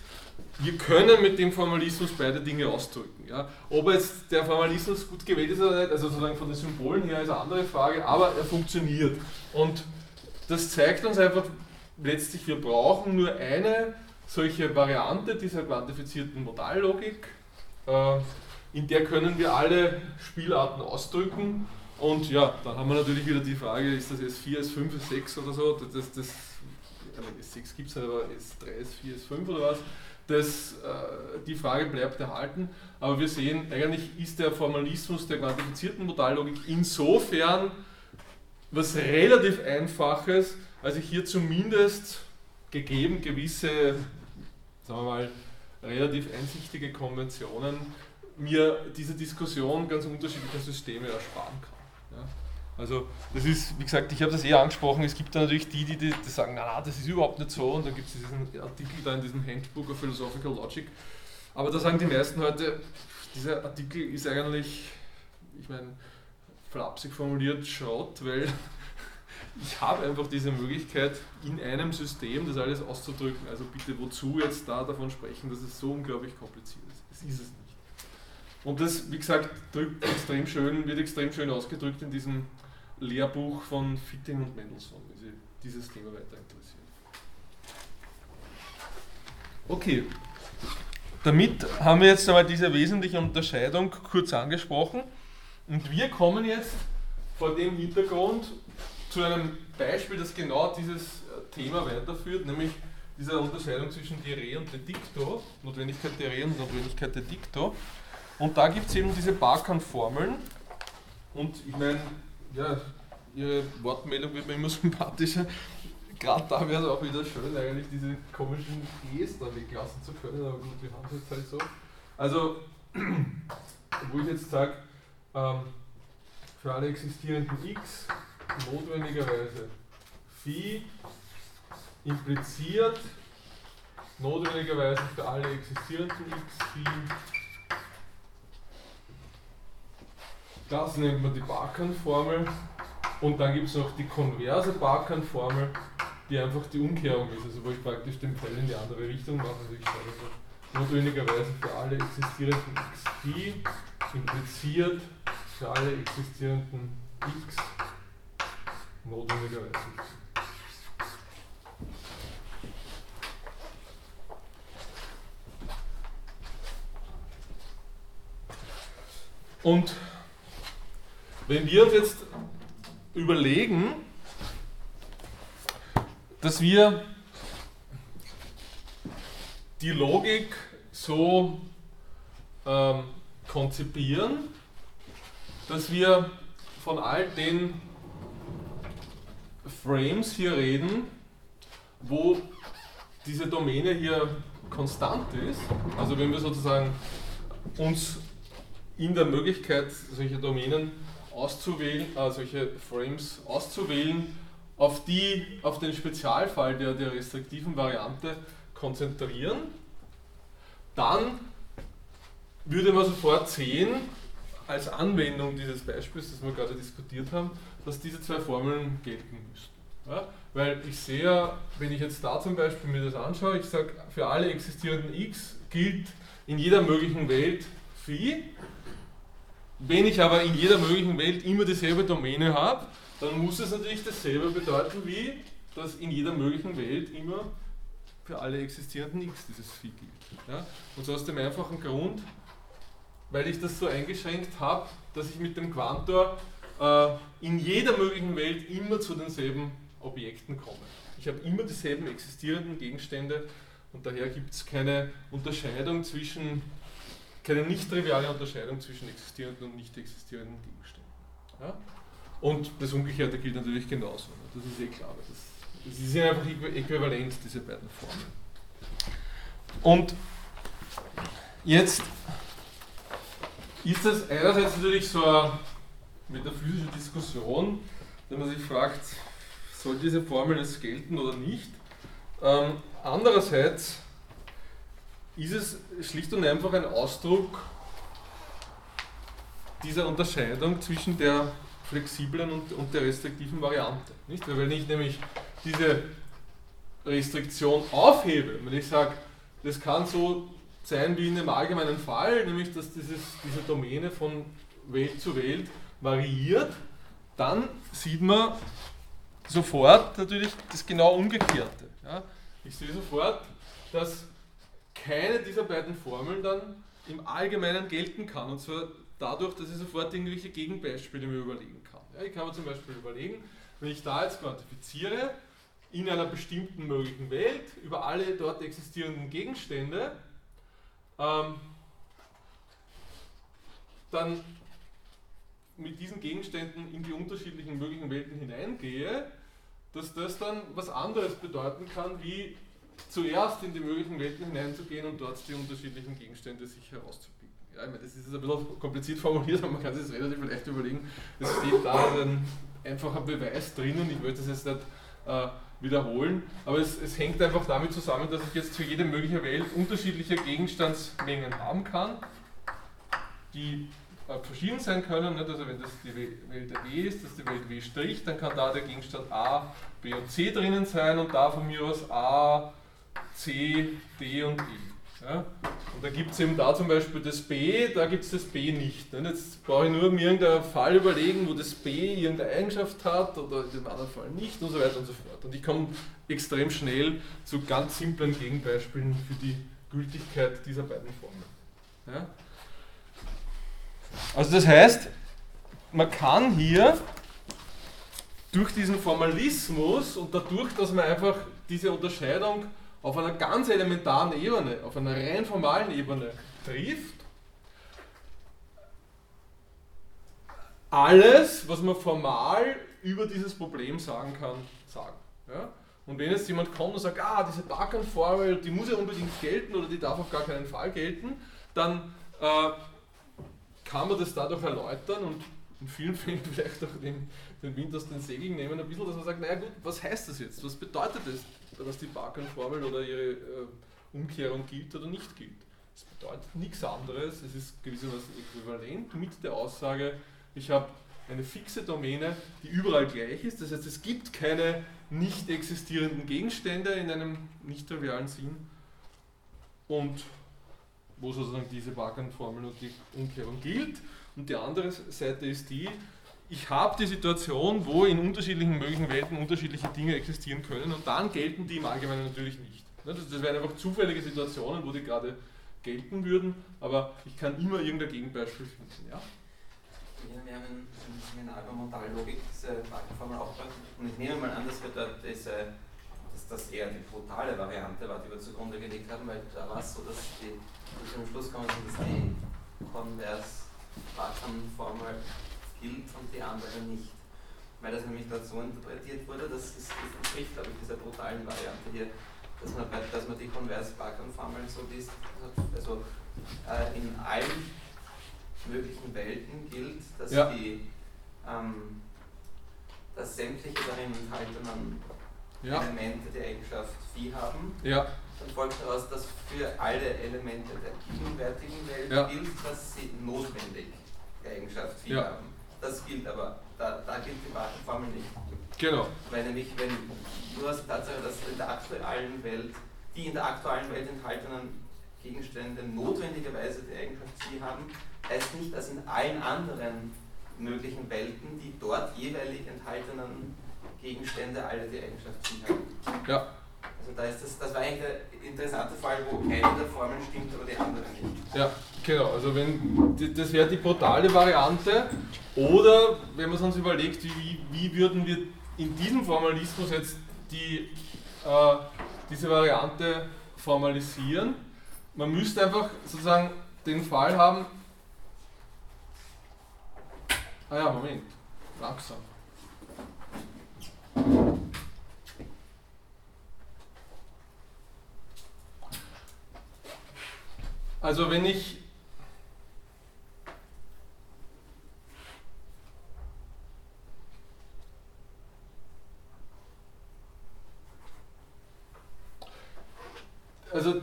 wir können mit dem Formalismus beide Dinge ausdrücken. Ja. Ob jetzt der Formalismus gut gewählt ist oder nicht, also sozusagen von den Symbolen her ist eine andere Frage, aber er funktioniert. Und das zeigt uns einfach letztlich, wir brauchen nur eine solche Variante dieser quantifizierten Modallogik, äh, in der können wir alle Spielarten ausdrücken. Und ja, dann haben wir natürlich wieder die Frage, ist das S4, S5, S6 oder so? Das, das, S6 gibt es nicht, aber S3, S4, S5 oder was? Das, äh, die Frage bleibt erhalten, aber wir sehen, eigentlich ist der Formalismus der quantifizierten Modallogik insofern was relativ Einfaches, als ich hier zumindest gegeben gewisse, sagen wir mal, relativ einsichtige Konventionen mir diese Diskussion ganz unterschiedlicher Systeme ersparen kann. Also das ist, wie gesagt, ich habe das eher angesprochen, es gibt da natürlich die, die, die sagen, na, na, das ist überhaupt nicht so und dann gibt es diesen Artikel da in diesem Handbook of Philosophical Logic. Aber da sagen die meisten heute, dieser Artikel ist eigentlich, ich meine, flapsig formuliert Schrott, weil ich habe einfach diese Möglichkeit, in einem System das alles auszudrücken. Also bitte, wozu jetzt da davon sprechen, dass es so unglaublich kompliziert ist? Es ist es nicht. Und das, wie gesagt, drückt extrem schön, wird extrem schön ausgedrückt in diesem Lehrbuch von Fitting und Mendelssohn, wenn Sie dieses Thema weiter interessiert. Okay, damit haben wir jetzt einmal diese wesentliche Unterscheidung kurz angesprochen und wir kommen jetzt vor dem Hintergrund zu einem Beispiel, das genau dieses äh, Thema weiterführt, nämlich dieser Unterscheidung zwischen Dire und Dedicto, Notwendigkeit der Re und Notwendigkeit der Dicto. Und da gibt es eben diese Barkan-Formeln und ich meine, ja, Ihre Wortmeldung wird mir immer sympathischer. Gerade da wäre es auch wieder schön, eigentlich diese komischen Gs da weglassen zu können, aber gut, wir haben es jetzt halt so. Also, wo ich jetzt sage, ähm, für alle existierenden x notwendigerweise Phi impliziert notwendigerweise für alle existierenden x Phi. Das nennt man die Barkan-Formel. Und dann gibt es noch die konverse Barkan-Formel, die einfach die Umkehrung ist, also wo ich praktisch den Pfeil in die andere Richtung mache. Also ich sage also notwendigerweise für alle existierenden x Phi impliziert für alle existierenden x notwendigerweise. Und wenn wir uns jetzt überlegen, dass wir die Logik so ähm, konzipieren, dass wir von all den Frames hier reden, wo diese Domäne hier konstant ist. Also wenn wir sozusagen uns in der Möglichkeit, solche Domänen auszuwählen, äh, solche Frames auszuwählen, auf, die, auf den Spezialfall der, der restriktiven Variante konzentrieren, dann würde man sofort sehen, als Anwendung dieses Beispiels, das wir gerade diskutiert haben, dass diese zwei Formeln gelten müssten. Ja? Weil ich sehe wenn ich jetzt da zum Beispiel mir das anschaue, ich sage, für alle existierenden x gilt in jeder möglichen Welt phi. Wenn ich aber in jeder möglichen Welt immer dieselbe Domäne habe, dann muss es natürlich dasselbe bedeuten wie, dass in jeder möglichen Welt immer für alle existierenden x dieses Phi gilt. Ja? Und so aus dem einfachen Grund, weil ich das so eingeschränkt habe, dass ich mit dem Quantor äh, in jeder möglichen Welt immer zu denselben Objekten komme. Ich habe immer dieselben existierenden Gegenstände und daher gibt es keine Unterscheidung zwischen, keine nicht triviale Unterscheidung zwischen existierenden und nicht existierenden Gegenständen. Ja? Und das Umgekehrte gilt natürlich genauso. Das ist eh klar. Das, sie sind einfach äquivalent, diese beiden Formen. Und jetzt ist das einerseits natürlich so eine metaphysische Diskussion, wenn man sich fragt, soll diese Formel jetzt gelten oder nicht? Ähm, andererseits ist es schlicht und einfach ein Ausdruck dieser Unterscheidung zwischen der flexiblen und, und der restriktiven Variante. Nicht? Weil wenn ich nämlich diese Restriktion aufhebe, wenn ich sage, das kann so sein wie in dem allgemeinen Fall, nämlich dass dieses, diese Domäne von Welt zu Welt variiert, dann sieht man sofort natürlich das genau Umgekehrte. Ja? Ich sehe sofort, dass keine dieser beiden Formeln dann im Allgemeinen gelten kann. Und zwar dadurch, dass ich sofort irgendwelche Gegenbeispiele mir überlegen kann. Ja, ich kann mir zum Beispiel überlegen, wenn ich da jetzt quantifiziere, in einer bestimmten möglichen Welt über alle dort existierenden Gegenstände, ähm, dann mit diesen Gegenständen in die unterschiedlichen möglichen Welten hineingehe, dass das dann was anderes bedeuten kann, wie zuerst in die möglichen Welten hineinzugehen und dort die unterschiedlichen Gegenstände sich herauszupicken. Ja, ich meine, das ist ein bisschen kompliziert formuliert, aber man kann sich das relativ leicht überlegen. Es steht da ein einfacher Beweis drinnen, ich möchte das jetzt nicht äh, wiederholen, aber es, es, hängt einfach damit zusammen, dass ich jetzt für jede mögliche Welt unterschiedliche Gegenstandsmengen haben kann, die äh, verschieden sein können. Nicht? Also wenn das die Welt W ist, das ist die Welt W', dann kann da der Gegenstand A, B und C drinnen sein und da von mir aus A, C, D und E. Ja? Und da gibt es eben da zum Beispiel das B, da gibt es das B nicht. Und jetzt brauche ich nur mir irgendeinen Fall überlegen, wo das B irgendeine Eigenschaft hat oder in dem anderen Fall nicht und so weiter und so fort. Und ich komme extrem schnell zu ganz simplen Gegenbeispielen für die Gültigkeit dieser beiden Formen. Ja? Also das heißt, man kann hier durch diesen Formalismus und dadurch, dass man einfach diese Unterscheidung auf einer ganz elementaren Ebene, auf einer rein formalen Ebene trifft, alles, was man formal über dieses Problem sagen kann, sagen. Ja? Und wenn jetzt jemand kommt und sagt, ah, diese Barkan-Formel, die muss ja unbedingt gelten oder die darf auf gar keinen Fall gelten, dann äh, kann man das dadurch erläutern und in vielen Fällen vielleicht auch den, den Wind aus den Segeln nehmen, ein bisschen, dass man sagt, naja gut, was heißt das jetzt? Was bedeutet das, dass die Barkan-Formel oder ihre äh, Umkehrung gilt oder nicht gilt? Es bedeutet nichts anderes, es ist gewissermaßen äquivalent mit der Aussage, ich habe eine fixe Domäne, die überall gleich ist. Das heißt, es gibt keine nicht existierenden Gegenstände in einem nicht trivialen Sinn. Und wo sozusagen diese Wagenformel und die Umkehrung gilt. Und die andere Seite ist die, ich habe die Situation, wo in unterschiedlichen möglichen Welten unterschiedliche Dinge existieren können und dann gelten die im Allgemeinen natürlich nicht. Ne, das wären einfach zufällige Situationen, wo die gerade gelten würden, aber ich kann immer irgendein Gegenbeispiel finden. Ja? Ja, wir haben im Seminar über Modallogik diese Wagenformel aufgebaut und ich nehme mal an, dass wir dort diese dass das eher die brutale Variante war, die wir zugrunde gelegt haben, weil da war es so, dass die, zum Schluss kommen dass die Konvers-Bachan-Formel gilt und die andere nicht. Weil das nämlich dazu interpretiert wurde, das, ist, entspricht, glaube ich, dieser brutalen Variante hier, dass man, dass man die Konvers-Bachan-Formeln so liest, also äh, in allen möglichen Welten gilt, dass ja. die ähm, dass sämtliche darin enthaltenen ja. Elemente der Eigenschaft phi haben, ja. dann folgt daraus, dass für alle Elemente der gegenwärtigen Welt ja. gilt, dass sie notwendig die Eigenschaft phi haben. Das gilt aber, da, da gilt die Formel nicht. Genau. Weil nämlich, wenn nur aus der Tatsache, dass in der aktuellen Welt, die in der aktuellen Welt enthaltenen Gegenstände notwendigerweise die Eigenschaft Phi haben, heißt nicht, dass in allen anderen möglichen Welten die dort jeweilig enthaltenen Gegenstände alle die Eigenschaft Phi haben. Ja. Also da ist das, das war eigentlich der interessante Fall, wo eine der Formeln stimmt, aber die andere nicht. Ja, genau. Also wenn das wäre die brutale Variante. Oder wenn man uns überlegt, wie, wie würden wir in diesem Formalismus jetzt die, äh, diese Variante formalisieren. Man müsste einfach sozusagen den Fall haben. Ah ja, Moment. Langsam. Also wenn ich also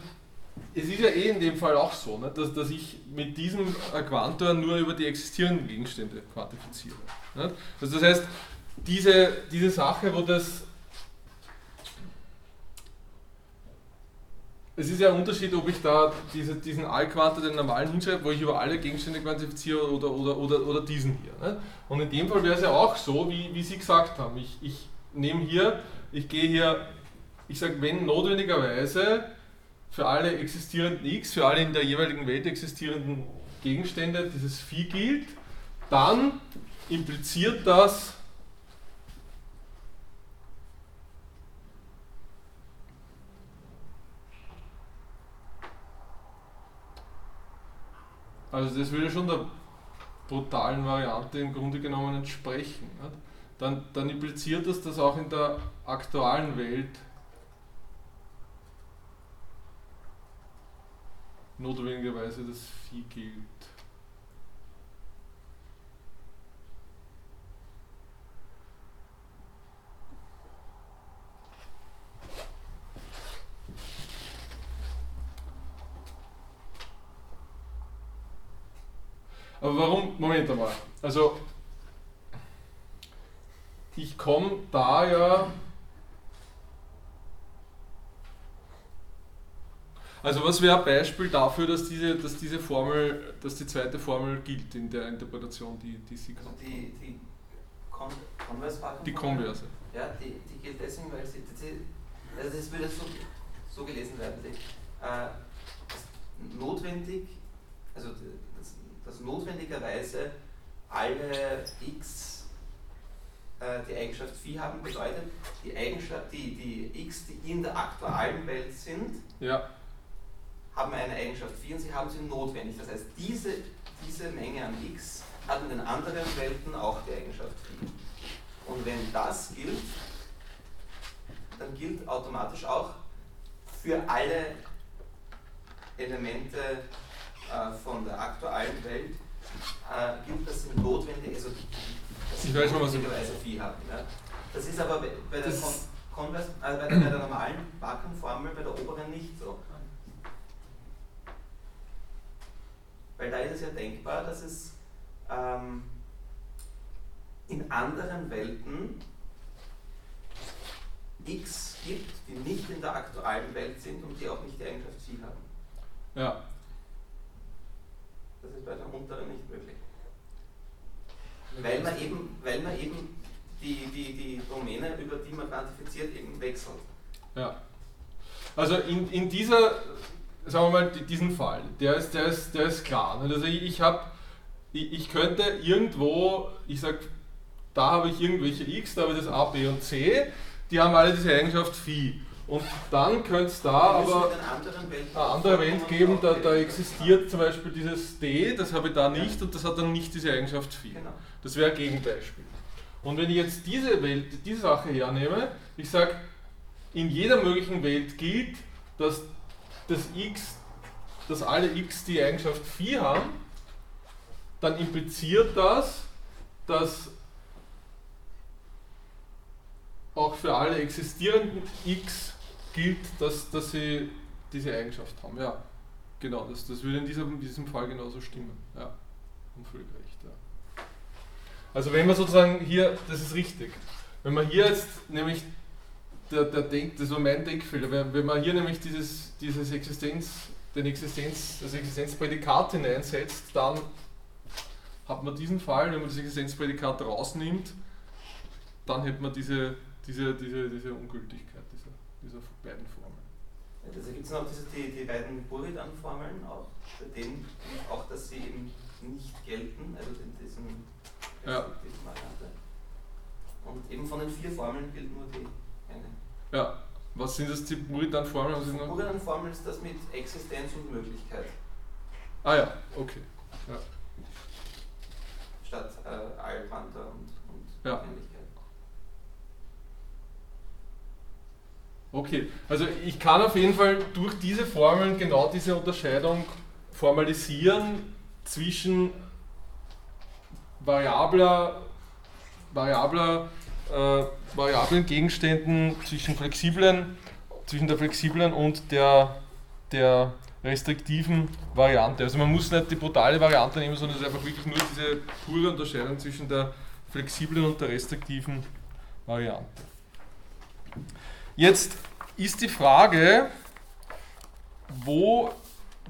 es ist ja eh in dem Fall auch so, ne, dass, dass ich mit diesem Quantor nur über die existierenden Gegenstände quantifiziere. Ne? Also das heißt, diese, diese Sache, wo das es ist ja ein Unterschied, ob ich da diese, diesen Allquantor, den normalen hinschreibe, wo ich über alle Gegenstände quantifiziere oder, oder, oder, oder diesen hier. Ne? Und in dem Fall wäre es ja auch so, wie, wie Sie gesagt haben. Ich, ich nehme hier, ich gehe hier, ich sage, wenn notwendigerweise für alle existierenden x, für alle in der jeweiligen Welt existierenden Gegenstände dieses Phi gilt, dann impliziert das Also das würde schon der brutalen Variante im Grunde genommen entsprechen. Dann, dann impliziert das, dass auch in der aktuellen Welt notwendigerweise das Vieh gilt. Aber warum? Moment einmal. Also, ich komme da ja. Also was wäre ein Beispiel dafür, dass diese, dass diese Formel, dass die zweite Formel gilt in der Interpretation, die, die Sie also die, die Con Converse Die Konverse. Ja, die, die gilt deswegen, weil sie, die, also das würde so, so gelesen werden, die, äh, notwendig, also dass notwendigerweise alle x äh, die Eigenschaft Phi haben, bedeutet, die, Eigenschaft, die, die x, die in der aktuellen Welt sind, ja. haben eine Eigenschaft Phi und sie haben sie notwendig. Das heißt, diese, diese Menge an x hat in den anderen Welten auch die Eigenschaft Phi. Und wenn das gilt, dann gilt automatisch auch für alle Elemente von der aktuellen Welt äh, gibt es notwendig, also dass ich weiß schon, was Weise Vieh haben. Ja? Das ist aber bei der, Kon Converse, äh, bei der, bei der normalen Wackenformel, bei der oberen nicht so. Weil da ist es ja denkbar, dass es ähm, in anderen Welten x gibt, die nicht in der aktuellen Welt sind und die auch nicht die Eigenschaft Phi haben. Ja, das ist bei der unteren nicht möglich. Weil man eben, weil man eben die, die, die Domäne, über die man quantifiziert, eben wechselt. Ja. Also in, in dieser, sagen wir mal, diesen Fall, der ist, der ist, der ist klar. Also ich, ich habe, ich, ich könnte irgendwo, ich sage, da habe ich irgendwelche x, da habe ich das a, b und c, die haben alle diese Eigenschaft phi. Und dann könnte es da aber eine andere Welt geben, da, da existiert zum Beispiel dieses D, das habe ich da nicht und das hat dann nicht diese Eigenschaft phi. Genau. Das wäre ein Gegenbeispiel. Und wenn ich jetzt diese Welt, diese Sache hernehme, ich sage, in jeder möglichen Welt gilt, dass das x, dass alle x die Eigenschaft phi haben, dann impliziert das, dass auch für alle existierenden x gilt, dass, dass sie diese Eigenschaft haben. Ja, genau, das, das würde in diesem, in diesem Fall genauso stimmen. Ja, haben völlig. Ja. Also wenn man sozusagen hier, das ist richtig, wenn man hier jetzt nämlich der, der Denk, das war mein Denkfehler, wenn, wenn man hier nämlich dieses, dieses Existenz, den Existenz, das Existenzprädikat hineinsetzt, dann hat man diesen Fall, wenn man das Existenzprädikat rausnimmt, dann hätte man diese, diese, diese, diese Ungültigkeit dieser, dieser beiden Formeln. Also gibt es noch diese, die, die beiden Buridan-Formeln auch, bei denen auch, dass sie eben nicht gelten, also in diesem ja. Variante. Und eben von den vier Formeln gilt nur die eine. Ja, was sind das die Buridan-Formeln? Die Buridan-Formel ist das mit Existenz und Möglichkeit. Ah ja, okay. Ja. Statt äh, Allquanta und, und ja. Ähnlichkeit. Okay, also ich kann auf jeden Fall durch diese Formeln genau diese Unterscheidung formalisieren zwischen variabler, variabler, äh, variablen Gegenständen, zwischen flexiblen, zwischen der flexiblen und der, der restriktiven Variante. Also man muss nicht die brutale Variante nehmen, sondern es ist einfach wirklich nur diese pure Unterscheidung zwischen der flexiblen und der restriktiven Variante. Jetzt ist die Frage, wo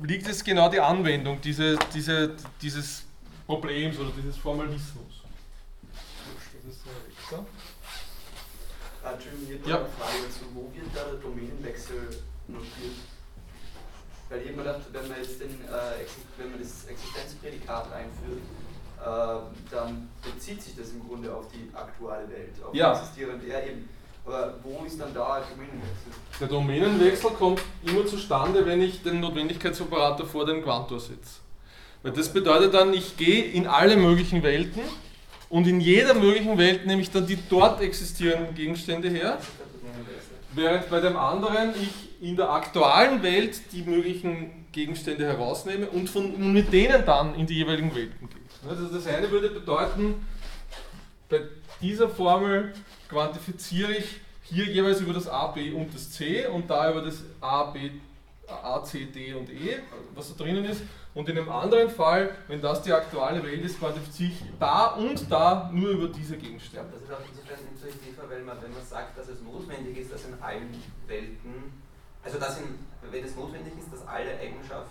liegt jetzt genau die Anwendung diese, diese, dieses Problems oder dieses Formalismus? Das ist Wechsel. Entschuldigung, hier ja. eine Frage dazu. Wo wird da der Domänenwechsel notiert? Weil ich immer dachte, wenn man jetzt den, äh, wenn man das Existenzprädikat einführt, äh, dann bezieht sich das im Grunde auf die aktuelle Welt, auf ja. die existierende. Ja, eben. Aber wo ist dann da ein Domänenwechsel? Der Domänenwechsel kommt immer zustande, wenn ich den Notwendigkeitsoperator vor den Quantor setze. Weil das bedeutet dann, ich gehe in alle möglichen Welten und in jeder möglichen Welt nehme ich dann die dort existierenden Gegenstände her, während bei dem anderen ich in der aktuellen Welt die möglichen Gegenstände herausnehme und von, mit denen dann in die jeweiligen Welten gehe. Also das eine würde bedeuten, bei dieser Formel quantifiziere ich hier jeweils über das A, B und das C und da über das A, B, A, C, D und E, was da drinnen ist. Und in einem anderen Fall, wenn das die aktuelle Welt ist, quantifiziere ich da und da nur über diese Gegenstände. Das ist auch insofern intuitiver, weil man, wenn man sagt, dass es notwendig ist, dass in allen Welten, also dass in, wenn es notwendig ist, dass alle Eigenschaft,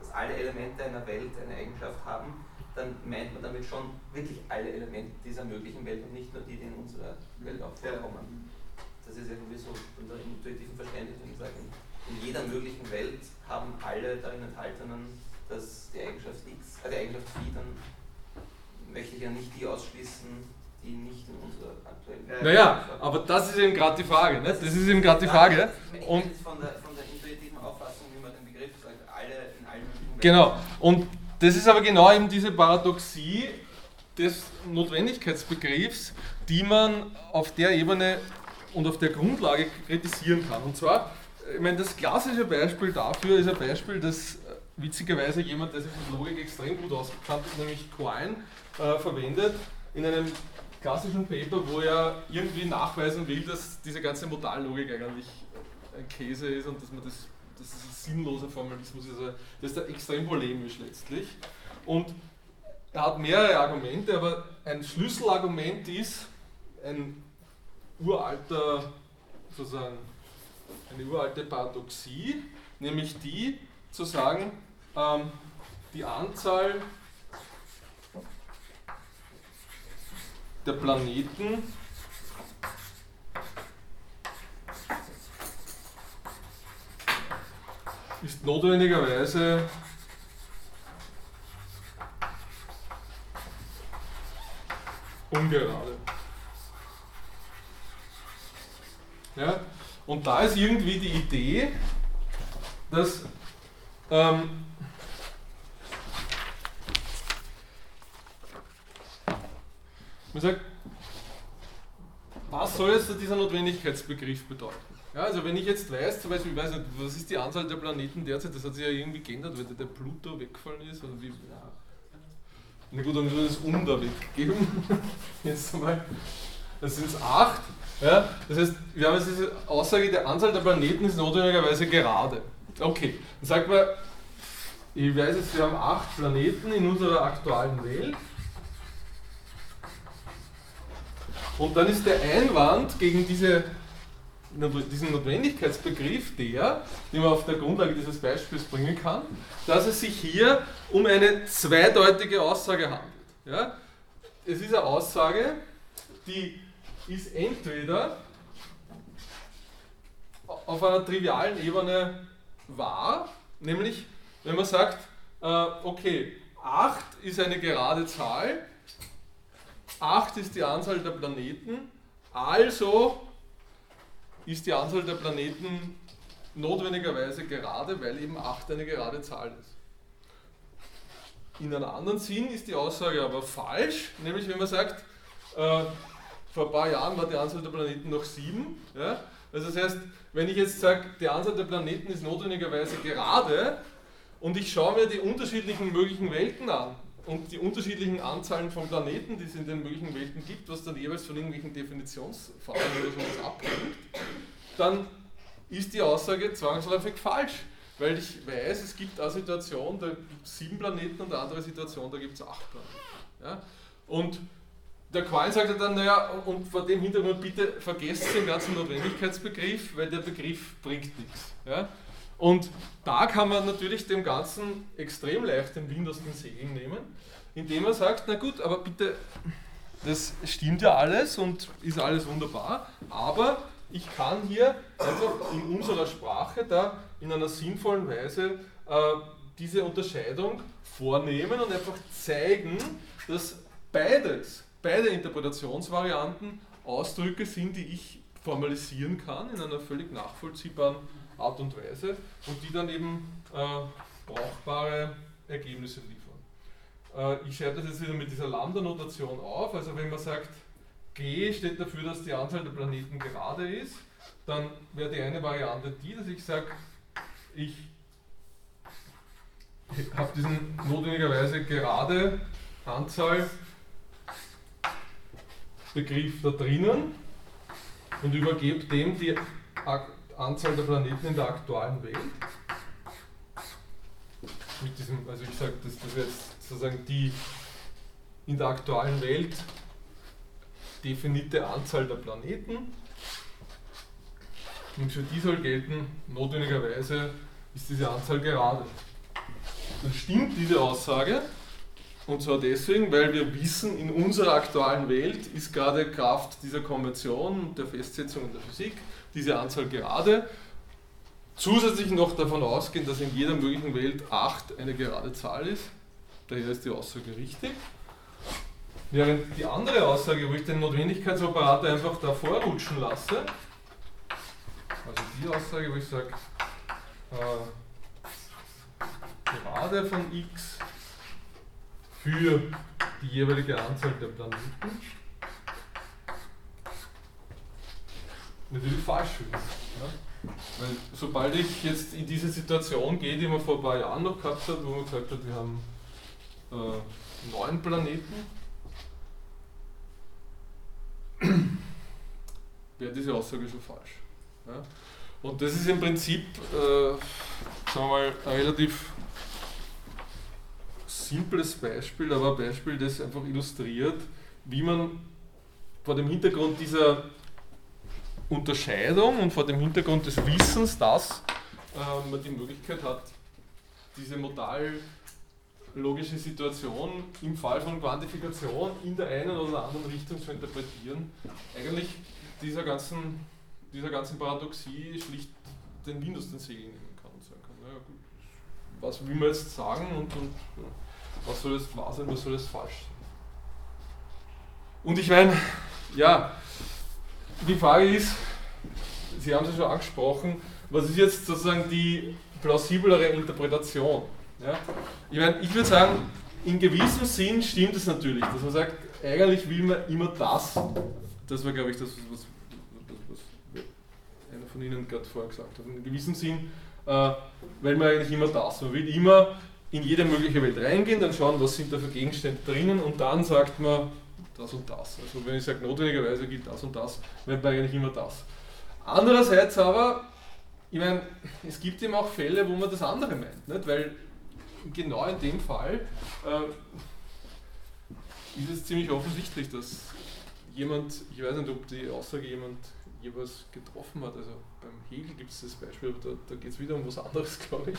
dass alle Elemente einer Welt eine Eigenschaft haben, dann meint man damit schon wirklich alle Elemente dieser möglichen Welt und nicht nur die, die in unserer Welt auch vorkommen. Das ist ja sowieso unter intuitiven Verständnis, wenn ich sage, in jeder möglichen Welt haben alle darin enthaltenen, dass die Eigenschaft X, äh, die Eigenschaft Phi, dann möchte ich ja nicht die ausschließen, die nicht in unserer aktuellen Welt Naja, aber das ist eben gerade die Frage. Ne? Das ist eben gerade die Frage. Und von der, von der intuitiven Auffassung, wie man den Begriff sagt, alle in allen möglichen Welten. Genau. Und das ist aber genau eben diese Paradoxie des Notwendigkeitsbegriffs, die man auf der Ebene und auf der Grundlage kritisieren kann. Und zwar, ich meine, das klassische Beispiel dafür ist ein Beispiel, das äh, witzigerweise jemand, der sich mit Logik extrem gut ausgekannt nämlich Coin, äh, verwendet in einem klassischen Paper, wo er irgendwie nachweisen will, dass diese ganze Modallogik eigentlich ein Käse ist und dass man das das ist ein sinnloser Formalismus, also das ist extrem polemisch letztlich. Und er hat mehrere Argumente, aber ein Schlüsselargument ist ein uralter, sozusagen, eine uralte Paradoxie, nämlich die zu sagen, ähm, die Anzahl der Planeten ist notwendigerweise ungerade. Ja? Und da ist irgendwie die Idee, dass ähm, man sagt, was soll jetzt dieser Notwendigkeitsbegriff bedeuten? Ja, also wenn ich jetzt weiß, zum Beispiel, ich weiß nicht, was ist die Anzahl der Planeten derzeit, das hat sich ja irgendwie geändert, weil der Pluto weggefallen ist. Oder wie, ja. Na gut, dann das um da weggeben. Jetzt mal. Das sind es acht. Ja, das heißt, wir haben jetzt diese Aussage, die Anzahl der Planeten ist notwendigerweise gerade. Okay, dann sagt man, ich weiß jetzt, wir haben acht Planeten in unserer aktuellen Welt. Und dann ist der Einwand gegen diese, diesen Notwendigkeitsbegriff der, den man auf der Grundlage dieses Beispiels bringen kann, dass es sich hier um eine zweideutige Aussage handelt. Ja? Es ist eine Aussage, die ist entweder auf einer trivialen Ebene wahr, nämlich wenn man sagt, äh, okay, 8 ist eine gerade Zahl, 8 ist die Anzahl der Planeten, also ist die Anzahl der Planeten notwendigerweise gerade, weil eben 8 eine gerade Zahl ist. In einem anderen Sinn ist die Aussage aber falsch, nämlich wenn man sagt, äh, vor ein paar Jahren war die Anzahl der Planeten noch 7. Ja? Also das heißt, wenn ich jetzt sage, die Anzahl der Planeten ist notwendigerweise gerade und ich schaue mir die unterschiedlichen möglichen Welten an und die unterschiedlichen Anzahlen von Planeten, die es in den möglichen Welten gibt, was dann jeweils von irgendwelchen Definitionsfragen oder sowas abhängt, dann ist die Aussage zwangsläufig falsch. Weil ich weiß, es gibt eine Situation, da gibt es sieben Planeten und eine andere Situation, da gibt es acht Planeten. Ja? Und der Quallen sagte dann, naja, und vor dem Hintergrund bitte vergesst den ganzen Notwendigkeitsbegriff, weil der Begriff bringt nichts. Ja? Und da kann man natürlich dem Ganzen extrem leicht den Wind aus den Segeln nehmen, indem man sagt, na gut, aber bitte, das stimmt ja alles und ist alles wunderbar, aber ich kann hier einfach in unserer Sprache da in einer sinnvollen Weise äh, diese Unterscheidung vornehmen und einfach zeigen, dass beides beide Interpretationsvarianten Ausdrücke sind, die ich formalisieren kann in einer völlig nachvollziehbaren Art und Weise und die dann eben äh, brauchbare Ergebnisse liefern. Äh, ich schreibe das jetzt wieder mit dieser Lambda-Notation auf, also wenn man sagt, G steht dafür, dass die Anzahl der Planeten gerade ist, dann wäre die eine Variante die, dass ich sage, ich habe diesen notwendigerweise gerade Anzahl Begriff da drinnen und übergebe dem die Anzahl der Planeten in der aktuellen Welt. Mit diesem, also ich sage, das, das jetzt sozusagen die in der aktuellen Welt definierte Anzahl der Planeten. Und für die soll gelten, notwendigerweise ist diese Anzahl gerade. Dann stimmt diese Aussage, und zwar deswegen, weil wir wissen, in unserer aktuellen Welt ist gerade Kraft dieser Konvention der Festsetzung in der Physik diese Anzahl gerade. Zusätzlich noch davon ausgehen, dass in jeder möglichen Welt 8 eine gerade Zahl ist. Daher ist die Aussage richtig. Während die andere Aussage, wo ich den Notwendigkeitsoperator einfach davor rutschen lasse, also die Aussage, wo ich sage, äh, gerade von x für die jeweilige Anzahl der Planeten natürlich falsch ist. Ja? Weil sobald ich jetzt in diese Situation gehe, die man vor ein paar Jahren noch gehabt hat, wo man gesagt hat, wir haben äh, neun Planeten, wäre diese Aussage schon falsch. Ja? Und das ist im Prinzip, äh, sagen wir mal, ein relativ simples Beispiel, aber ein Beispiel, das einfach illustriert, wie man vor dem Hintergrund dieser Unterscheidung und vor dem Hintergrund des Wissens, dass äh, man die Möglichkeit hat, diese modal logische Situation im Fall von Quantifikation in der einen oder anderen Richtung zu interpretieren, eigentlich dieser ganzen, dieser ganzen Paradoxie schlicht den Wind aus den Segeln nehmen kann und sagen kann, naja gut, was will man jetzt sagen und, und was soll das wahr sein, was soll das falsch sein. Und ich meine, ja, die Frage ist, Sie haben es ja schon angesprochen, was ist jetzt sozusagen die plausiblere Interpretation? Ja? Ich meine, ich würde sagen, in gewissem Sinn stimmt es natürlich, dass man sagt, eigentlich will man immer das. Das war, glaube ich, das, was, was, was einer von Ihnen gerade vorher gesagt hat. In gewissem Sinn äh, will man eigentlich immer das. Man will immer in jede mögliche Welt reingehen, dann schauen, was sind da für Gegenstände drinnen und dann sagt man das und das. Also wenn ich sage, notwendigerweise gilt das und das, meint man eigentlich immer das. Andererseits aber, ich meine, es gibt eben auch Fälle, wo man das andere meint, nicht? weil genau in dem Fall äh, ist es ziemlich offensichtlich, dass jemand, ich weiß nicht, ob die Aussage jemand jeweils getroffen hat, also beim Hegel gibt es das Beispiel, aber da, da geht es wieder um was anderes, glaube ich.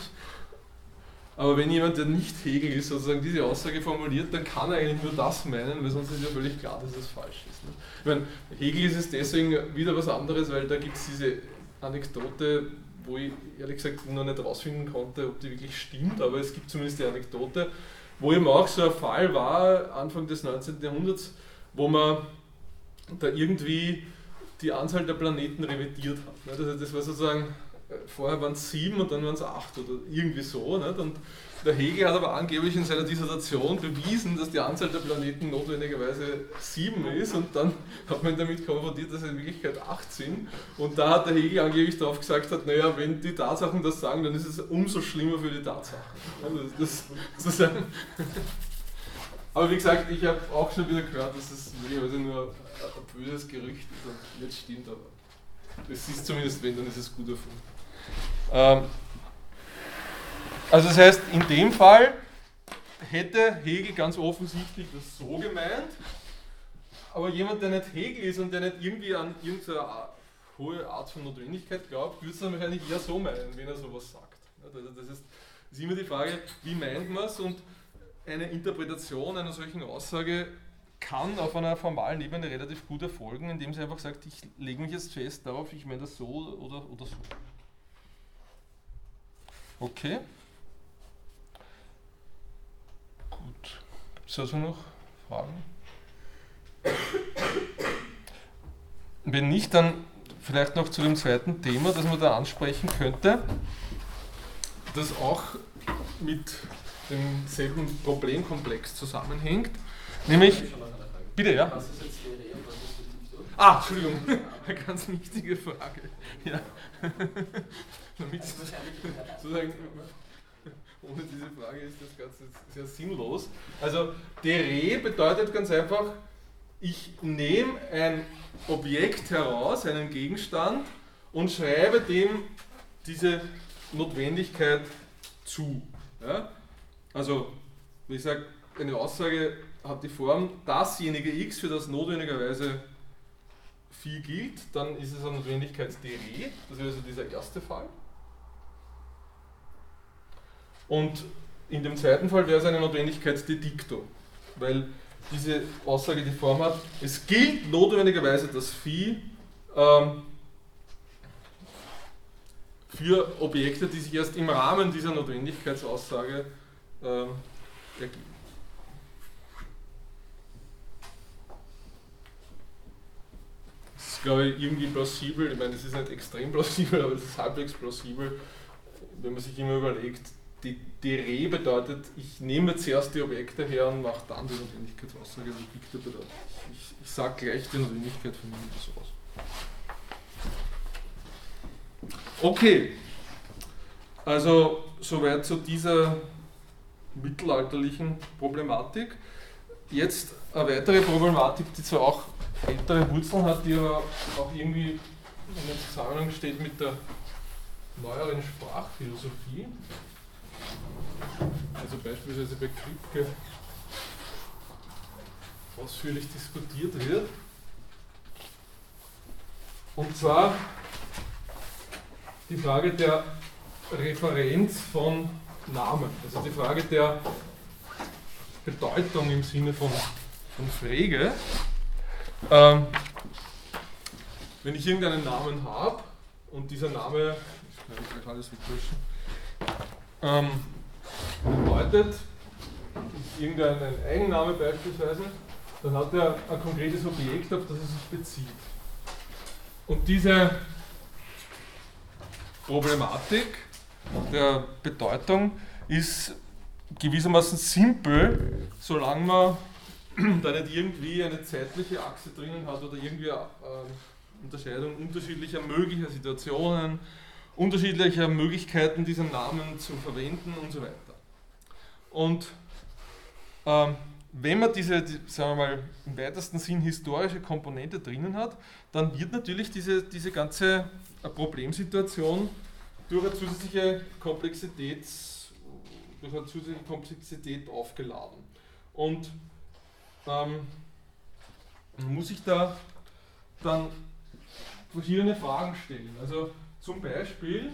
Aber wenn jemand, der nicht Hegel ist, sozusagen diese Aussage formuliert, dann kann er eigentlich nur das meinen, weil sonst ist ja völlig klar, dass es falsch ist. Ne? Ich meine, Hegel ist es deswegen wieder was anderes, weil da gibt es diese Anekdote, wo ich ehrlich gesagt noch nicht rausfinden konnte, ob die wirklich stimmt, aber es gibt zumindest die Anekdote, wo eben auch so ein Fall war, Anfang des 19. Jahrhunderts, wo man da irgendwie die Anzahl der Planeten revidiert hat. Also das war sozusagen vorher waren es sieben und dann waren es acht oder irgendwie so. Nicht? Und der Hegel hat aber angeblich in seiner Dissertation bewiesen, dass die Anzahl der Planeten notwendigerweise sieben ist und dann hat man damit konfrontiert, dass es in Wirklichkeit acht sind. Und da hat der Hegel angeblich darauf gesagt, hat, naja, wenn die Tatsachen das sagen, dann ist es umso schlimmer für die Tatsachen. Also das, das aber wie gesagt, ich habe auch schon wieder gehört, dass es möglicherweise nur ein böses Gerücht ist und nicht stimmt, aber es ist zumindest, wenn, dann ist es gut erfunden. Ähm, also das heißt, in dem Fall hätte Hegel ganz offensichtlich das so gemeint, aber jemand, der nicht Hegel ist und der nicht irgendwie an irgendeine hohe Art von Notwendigkeit glaubt, würde es dann wahrscheinlich eher so meinen, wenn er sowas sagt. Also das ist, ist immer die Frage, wie meint man es und eine Interpretation einer solchen Aussage kann auf einer formalen Ebene relativ gut erfolgen, indem sie einfach sagt, ich lege mich jetzt fest darauf, ich meine das so oder, oder so. Okay. Gut. Gibt es also noch Fragen? Wenn nicht, dann vielleicht noch zu dem zweiten Thema, das man da ansprechen könnte, das auch mit demselben Problemkomplex zusammenhängt. Nämlich, bitte, ja? Ah, Entschuldigung, eine ganz wichtige Frage. Ja. Damit sozusagen, ohne diese Frage ist das Ganze sehr sinnlos. Also, Dere bedeutet ganz einfach, ich nehme ein Objekt heraus, einen Gegenstand, und schreibe dem diese Notwendigkeit zu. Ja? Also, wie gesagt, eine Aussage hat die Form, dasjenige x, für das notwendigerweise Phi gilt, dann ist es eine Notwendigkeit dr, das wäre also dieser erste Fall. Und in dem zweiten Fall wäre es eine Notwendigkeit de dicto, weil diese Aussage die Form hat, es gilt notwendigerweise das Phi ähm, für Objekte, die sich erst im Rahmen dieser Notwendigkeitsaussage ähm, ergeben. Glaube ich, irgendwie plausibel. Ich meine, das ist nicht extrem plausibel, aber es ist halbwegs plausibel, wenn man sich immer überlegt, die, Re bedeutet, ich nehme zuerst die Objekte her und mache dann die Notwendigkeitsaussage. Also bedeutet, ich, ich sage gleich die Notwendigkeit von so aus. Okay, also soweit zu dieser mittelalterlichen Problematik. Jetzt eine weitere Problematik, die zwar auch ältere Wurzeln hat, die aber auch irgendwie in einem Zusammenhang steht mit der neueren Sprachphilosophie. Also beispielsweise bei Kripke ausführlich diskutiert wird. Und zwar die Frage der Referenz von Namen, also die Frage der Bedeutung im Sinne von, von Frege. Ähm, wenn ich irgendeinen Namen habe und dieser Name, ich kann gleich alles ähm, bedeutet, irgendein Eigenname beispielsweise, dann hat er ein konkretes Objekt, auf das er sich bezieht. Und diese Problematik der Bedeutung ist gewissermaßen simpel, solange man da nicht irgendwie eine zeitliche Achse drinnen hat oder irgendwie eine äh, Unterscheidung unterschiedlicher möglicher Situationen, unterschiedlicher Möglichkeiten, diesen Namen zu verwenden und so weiter. Und ähm, wenn man diese, die, sagen wir mal, im weitesten Sinn historische Komponente drinnen hat, dann wird natürlich diese, diese ganze äh, Problemsituation durch eine zusätzliche Komplexität, durch eine zusätzliche Komplexität aufgeladen. Und ähm, muss ich da dann verschiedene Fragen stellen. Also zum Beispiel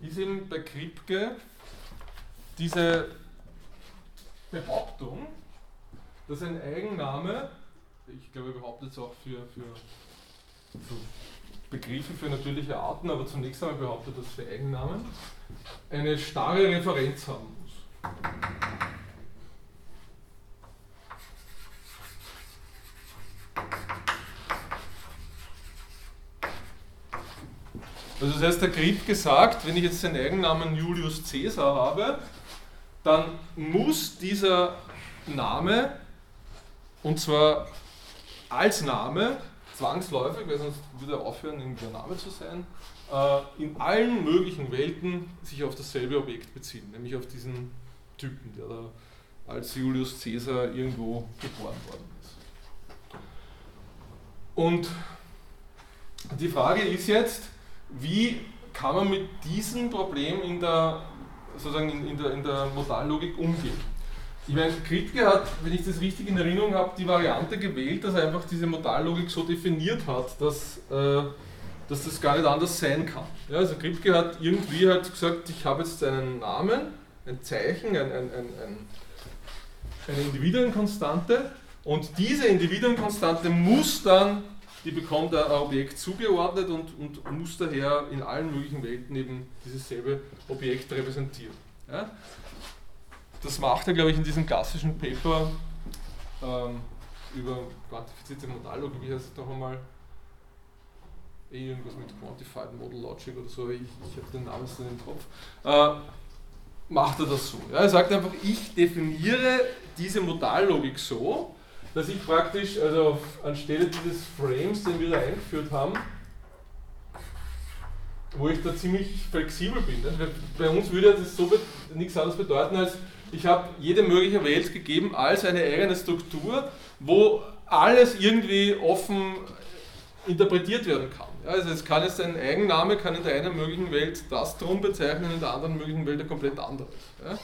ist eben bei Kripke diese Behauptung, dass ein Eigenname, ich glaube, er behauptet es auch für, für so Begriffe für natürliche Arten, aber zunächst einmal behauptet das für Eigennamen, eine starre Referenz haben muss. Also das heißt, der Grip gesagt, wenn ich jetzt den Eigennamen Julius Caesar habe, dann muss dieser Name, und zwar als Name, zwangsläufig, weil sonst würde er aufhören, irgendwie ein Name zu sein, äh, in allen möglichen Welten sich auf dasselbe Objekt beziehen, nämlich auf diesen Typen, der da als Julius Caesar irgendwo geboren worden ist. Und die Frage ist jetzt, wie kann man mit diesem Problem in der, sozusagen in, in der, in der Modallogik umgehen? Ich meine, Kritke hat, wenn ich das richtig in Erinnerung habe, die Variante gewählt, dass er einfach diese Modallogik so definiert hat, dass, äh, dass das gar nicht anders sein kann. Ja, also Kritke hat irgendwie halt gesagt, ich habe jetzt einen Namen, ein Zeichen, ein, ein, ein, eine Individuenkonstante und diese Individuenkonstante muss dann die bekommt ein Objekt zugeordnet und, und muss daher in allen möglichen Welten eben dieses selbe Objekt repräsentieren. Ja? Das macht er, glaube ich, in diesem klassischen Paper ähm, über quantifizierte Modallogik, wie heißt es noch einmal? Eh irgendwas mit Quantified Model Logic oder so, ich, ich habe den Namen so im Kopf. Äh, macht er das so. Ja? Er sagt einfach, ich definiere diese Modallogik so, dass ich praktisch, also anstelle dieses Frames, den wir da eingeführt haben, wo ich da ziemlich flexibel bin. Ne? Bei uns würde das so nichts anderes bedeuten, als ich habe jede mögliche Welt gegeben als eine eigene Struktur, wo alles irgendwie offen interpretiert werden kann. Ja, also es kann jetzt ein Eigenname, kann in der einen möglichen Welt das drum bezeichnen, in der anderen möglichen Welt ein komplett anderes. Ja.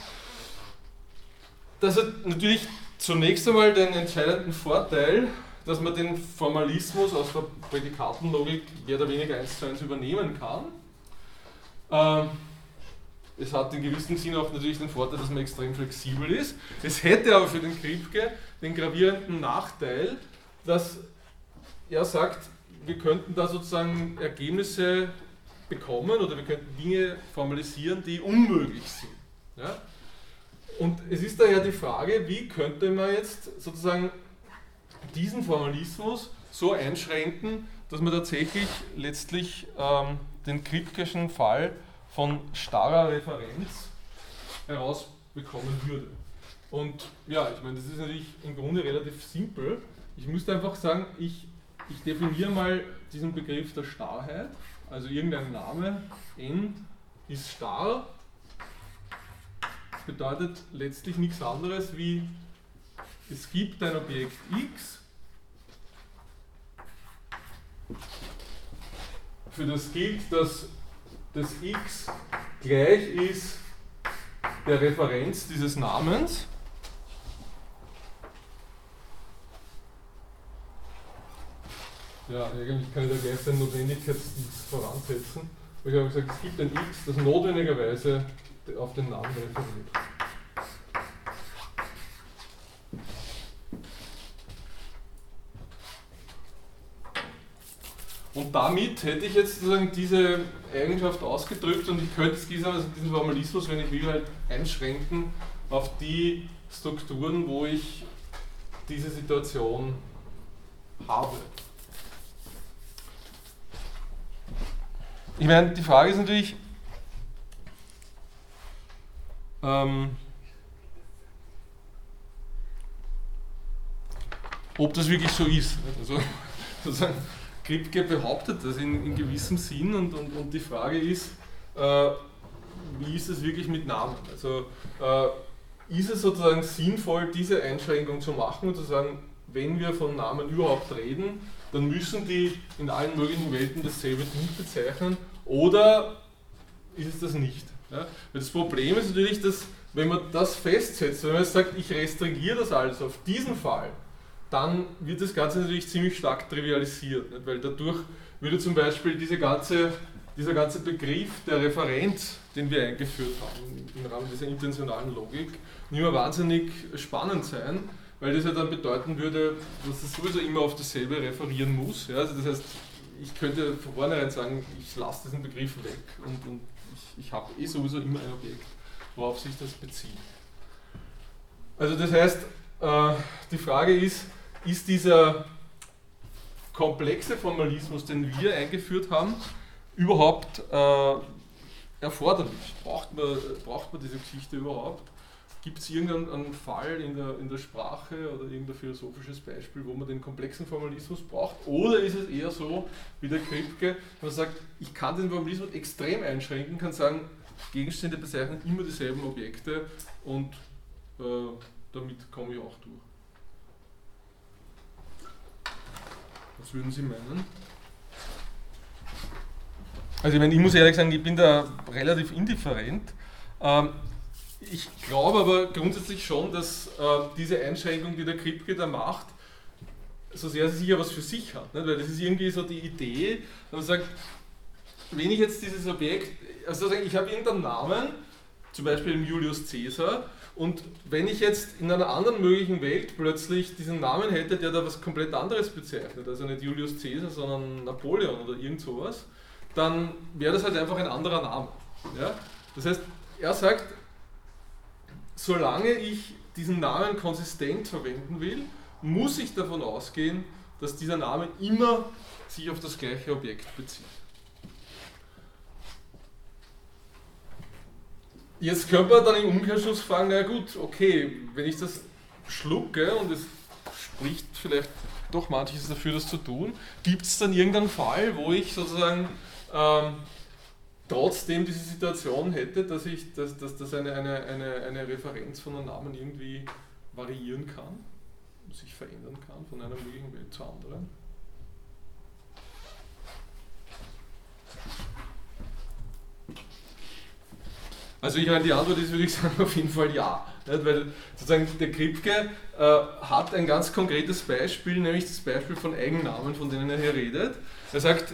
Das hat natürlich zunächst einmal den entscheidenden Vorteil, dass man den Formalismus aus der Prädikatenlogik mehr oder weniger eins zu eins übernehmen kann. Ähm, es hat in gewissem Sinn auch natürlich den Vorteil, dass man extrem flexibel ist. Es hätte aber für den Kripke den gravierenden Nachteil, dass er sagt, wir könnten da sozusagen Ergebnisse bekommen oder wir könnten Dinge formalisieren, die unmöglich sind. Ja? Und es ist daher die Frage, wie könnte man jetzt sozusagen diesen Formalismus so einschränken, dass man tatsächlich letztlich ähm, den Kripkeschen Fall von starrer Referenz herausbekommen würde. Und ja, ich meine, das ist natürlich im Grunde relativ simpel. Ich müsste einfach sagen, ich, ich definiere mal diesen Begriff der Starrheit, also irgendein Name, n ist starr bedeutet letztlich nichts anderes wie, es gibt ein Objekt x, für das gilt, dass das x gleich ist der Referenz dieses Namens. Ja, eigentlich kann ich da gleich den Notwendigkeitsdienst voransetzen. Ich habe gesagt, es gibt ein x, das notwendigerweise auf den Namen referiert. Und damit hätte ich jetzt sozusagen diese Eigenschaft ausgedrückt und ich könnte diesen, also diesen Formalismus, wenn ich will, halt einschränken auf die Strukturen, wo ich diese Situation habe. Ich meine, die Frage ist natürlich, ähm, ob das wirklich so ist. Also, Kripke behauptet das in, in gewissem Sinn und, und, und die Frage ist, äh, wie ist es wirklich mit Namen? Also äh, ist es sozusagen sinnvoll, diese Einschränkung zu machen und zu sagen, wenn wir von Namen überhaupt reden, dann müssen die in allen möglichen Welten dasselbe Ding bezeichnen oder ist es das nicht? Ja? Das Problem ist natürlich, dass wenn man das festsetzt, wenn man sagt, ich restringiere das alles auf diesen Fall, dann wird das Ganze natürlich ziemlich stark trivialisiert, nicht? weil dadurch würde zum Beispiel diese ganze, dieser ganze Begriff der Referenz, den wir eingeführt haben im Rahmen dieser intentionalen Logik, nicht mehr wahnsinnig spannend sein, weil das ja dann bedeuten würde, dass es sowieso immer auf dasselbe referieren muss. Ja? Also das heißt, ich könnte von vornherein sagen, ich lasse diesen Begriff weg und, und ich, habe eh sowieso immer ein Objekt, worauf sich das bezieht. Also das heißt, äh, die Frage ist, ist dieser komplexe Formalismus, den wir eingeführt haben, überhaupt äh, erforderlich? Braucht man, braucht man diese Geschichte überhaupt? Gibt es irgendeinen Fall in der, in der Sprache oder irgendein philosophisches Beispiel, wo man den komplexen Formalismus braucht? Oder ist es eher so wie der Kripke, man sagt, ich kann den Formalismus extrem einschränken, kann sagen, Gegenstände bezeichnen immer dieselben Objekte und äh, damit komme ich auch durch. Was würden Sie meinen? Also ich, meine, ich muss ehrlich sagen, ich bin da relativ indifferent. Ähm, ich glaube aber grundsätzlich schon, dass äh, diese Einschränkung, die der Kripke da macht, so sehr sie sicher was für sich hat. Nicht? Weil das ist irgendwie so die Idee, dass man sagt, wenn ich jetzt dieses Objekt, also ich habe irgendeinen Namen, zum Beispiel Julius Caesar, und wenn ich jetzt in einer anderen möglichen Welt plötzlich diesen Namen hätte, der da was komplett anderes bezeichnet, also nicht Julius Caesar, sondern Napoleon oder irgend sowas, dann wäre das halt einfach ein anderer Name. Ja? Das heißt, er sagt, solange ich diesen Namen konsistent verwenden will, muss ich davon ausgehen, dass dieser Name immer sich auf das gleiche Objekt bezieht. Jetzt könnte man dann im Umkehrschluss fragen, na gut, okay, wenn ich das schlucke und es spricht vielleicht doch manches dafür, das zu tun, gibt es dann irgendeinen Fall, wo ich sozusagen ähm, trotzdem diese Situation hätte, dass ich dass, dass, dass eine, eine, eine, eine Referenz von einem Namen irgendwie variieren kann, sich verändern kann von einer möglichen Welt zur anderen. Also ich meine, die Antwort ist, würde ich sagen, auf jeden Fall ja. Weil sozusagen der Kripke äh, hat ein ganz konkretes Beispiel, nämlich das Beispiel von Eigennamen, von denen er hier redet. Er sagt,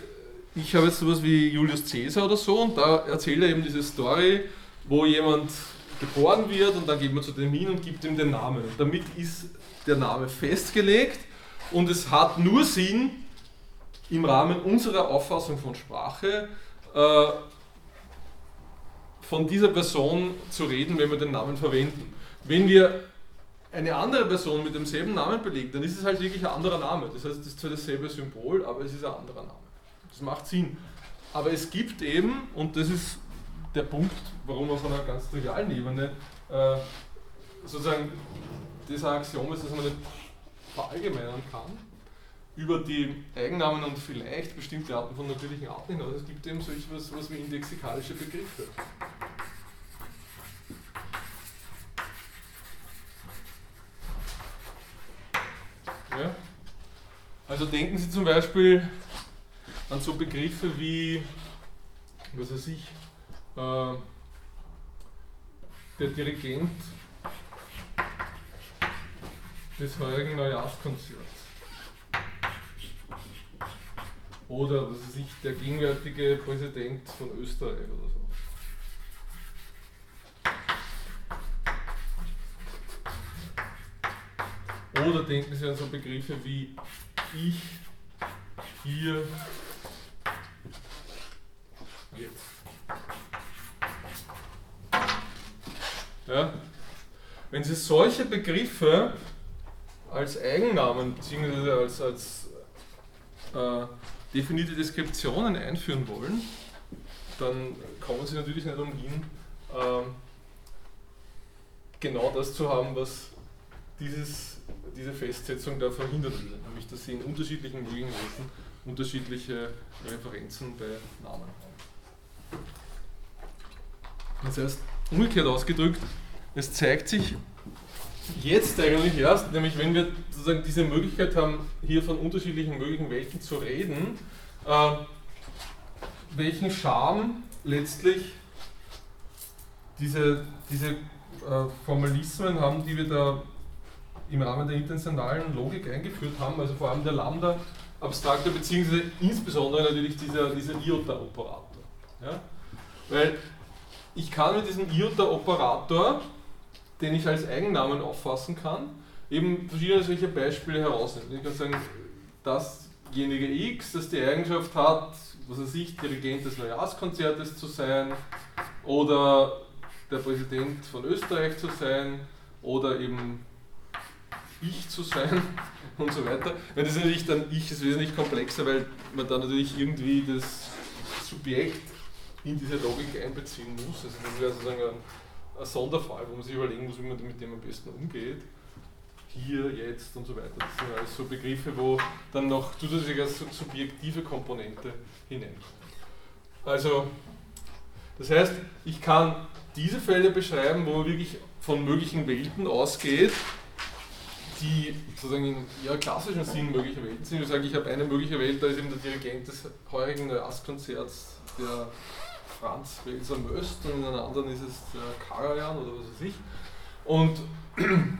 ich habe jetzt sowas wie Julius Caesar oder so und da erzählt er eben diese Story, wo jemand geboren wird und dann geht man zu dem hin und gibt ihm den Namen. Damit ist der Name festgelegt und es hat nur Sinn, im Rahmen unserer Auffassung von Sprache äh, von dieser Person zu reden, wenn wir den Namen verwenden. Wenn wir eine andere Person mit demselben Namen belegen, dann ist es halt wirklich ein anderer Name. Das heißt, es ist zwar dasselbe Symbol, aber es ist ein anderer Name. Das macht Sinn. Aber es gibt eben, und das ist der Punkt, warum von einer ganz trivialen Ebene äh, sozusagen das Axiom ist, dass man nicht verallgemeinern kann über die Eigennamen und vielleicht bestimmte Arten von natürlichen Arten hinaus. Es gibt eben so etwas, was wie indexikalische Begriffe. Ja? Also denken Sie zum Beispiel an so Begriffe wie, was weiß ich, äh, der Dirigent des heurigen Neujahrskonzerts. Oder was weiß ich, der gegenwärtige Präsident von Österreich oder so. Oder denken Sie an so Begriffe wie ich, hier. Ja? Wenn Sie solche Begriffe als Eigennamen bzw. als, als äh, definierte Deskriptionen einführen wollen, dann kommen Sie natürlich nicht umhin, äh, genau das zu haben, was dieses, diese Festsetzung da verhindern will, nämlich dass Sie in unterschiedlichen möglichen Wesen unterschiedliche Referenzen bei Namen haben. Das heißt, umgekehrt ausgedrückt, es zeigt sich jetzt eigentlich erst, nämlich wenn wir sozusagen diese Möglichkeit haben, hier von unterschiedlichen möglichen Welten zu reden, äh, welchen Charme letztlich diese, diese äh, Formalismen haben, die wir da im Rahmen der intentionalen Logik eingeführt haben, also vor allem der Lambda-Abstraktor, beziehungsweise insbesondere natürlich dieser, dieser Iota-Operator. Ja? Weil ich kann mit diesem Iota-Operator, den ich als Eigennamen auffassen kann, eben verschiedene solche Beispiele herausnehmen. Ich kann sagen, dasjenige X, das die Eigenschaft hat, was weiß ich, Dirigent des Neujahrskonzertes zu sein oder der Präsident von Österreich zu sein oder eben ich zu sein und so weiter. Weil das natürlich dann ich ist wesentlich komplexer, weil man dann natürlich irgendwie das Subjekt in diese Logik einbeziehen muss. Also das wäre sozusagen ein, ein Sonderfall, wo man sich überlegen muss, wie man mit dem am besten umgeht. Hier, jetzt und so weiter. Das sind alles so Begriffe, wo dann noch zusätzliche subjektive Komponente hineinkommt. Also, das heißt, ich kann diese Fälle beschreiben, wo man wirklich von möglichen Welten ausgeht, die sozusagen in eher klassischen Sinn mögliche Welten sind. Ich sage, ich habe eine mögliche Welt, da ist eben der Dirigent des heurigen Neujahrskonzerts, der Franz Welser Möst, und in einer anderen ist es der Karajan oder was weiß ich. Und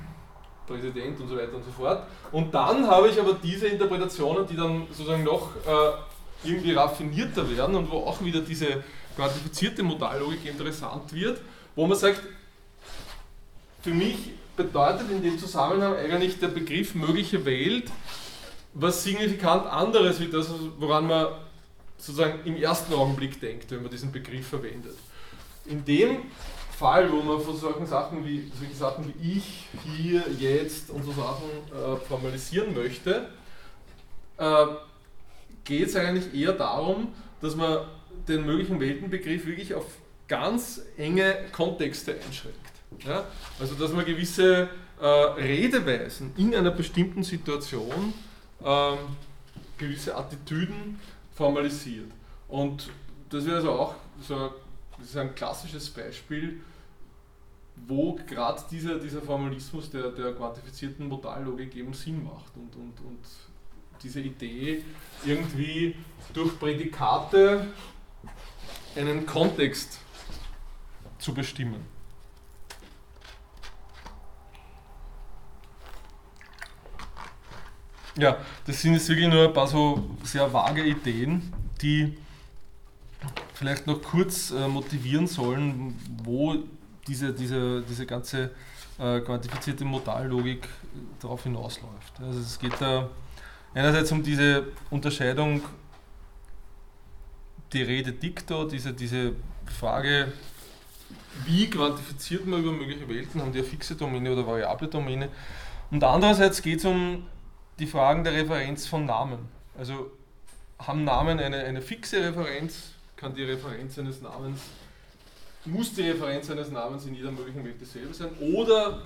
Präsident und so weiter und so fort. Und dann habe ich aber diese Interpretationen, die dann sozusagen noch äh, irgendwie raffinierter werden und wo auch wieder diese quantifizierte Modallogik interessant wird, wo man sagt, für mich bedeutet in dem Zusammenhang eigentlich der Begriff mögliche Welt was signifikant anderes wie das, woran man sozusagen im ersten Augenblick denkt, wenn man diesen Begriff verwendet. In dem Fall, wo man von solchen Sachen wie, solche Sachen wie ich, hier, jetzt und so Sachen äh, formalisieren möchte, äh, geht es eigentlich eher darum, dass man den möglichen Weltenbegriff wirklich auf ganz enge Kontexte einschränkt. Ja? Also dass man gewisse äh, Redeweisen in einer bestimmten Situation, ähm, gewisse Attitüden formalisiert. Und das wäre also auch so ist ein klassisches Beispiel wo gerade dieser, dieser Formalismus der, der quantifizierten Modallogik eben Sinn macht und, und, und diese Idee irgendwie durch Prädikate einen Kontext zu bestimmen. Ja, das sind jetzt wirklich nur ein paar so sehr vage Ideen, die vielleicht noch kurz äh, motivieren sollen, wo diese, diese, diese ganze äh, quantifizierte Modallogik darauf hinausläuft. Also es geht da einerseits um diese Unterscheidung die Rede dicto, diese, diese Frage, wie quantifiziert man über mögliche Welten, haben die eine fixe Domäne oder variable Domäne. Und andererseits geht es um die Fragen der Referenz von Namen. Also haben Namen eine, eine fixe Referenz, kann die Referenz eines Namens muss die Referenz eines Namens in jeder möglichen Welt dasselbe sein oder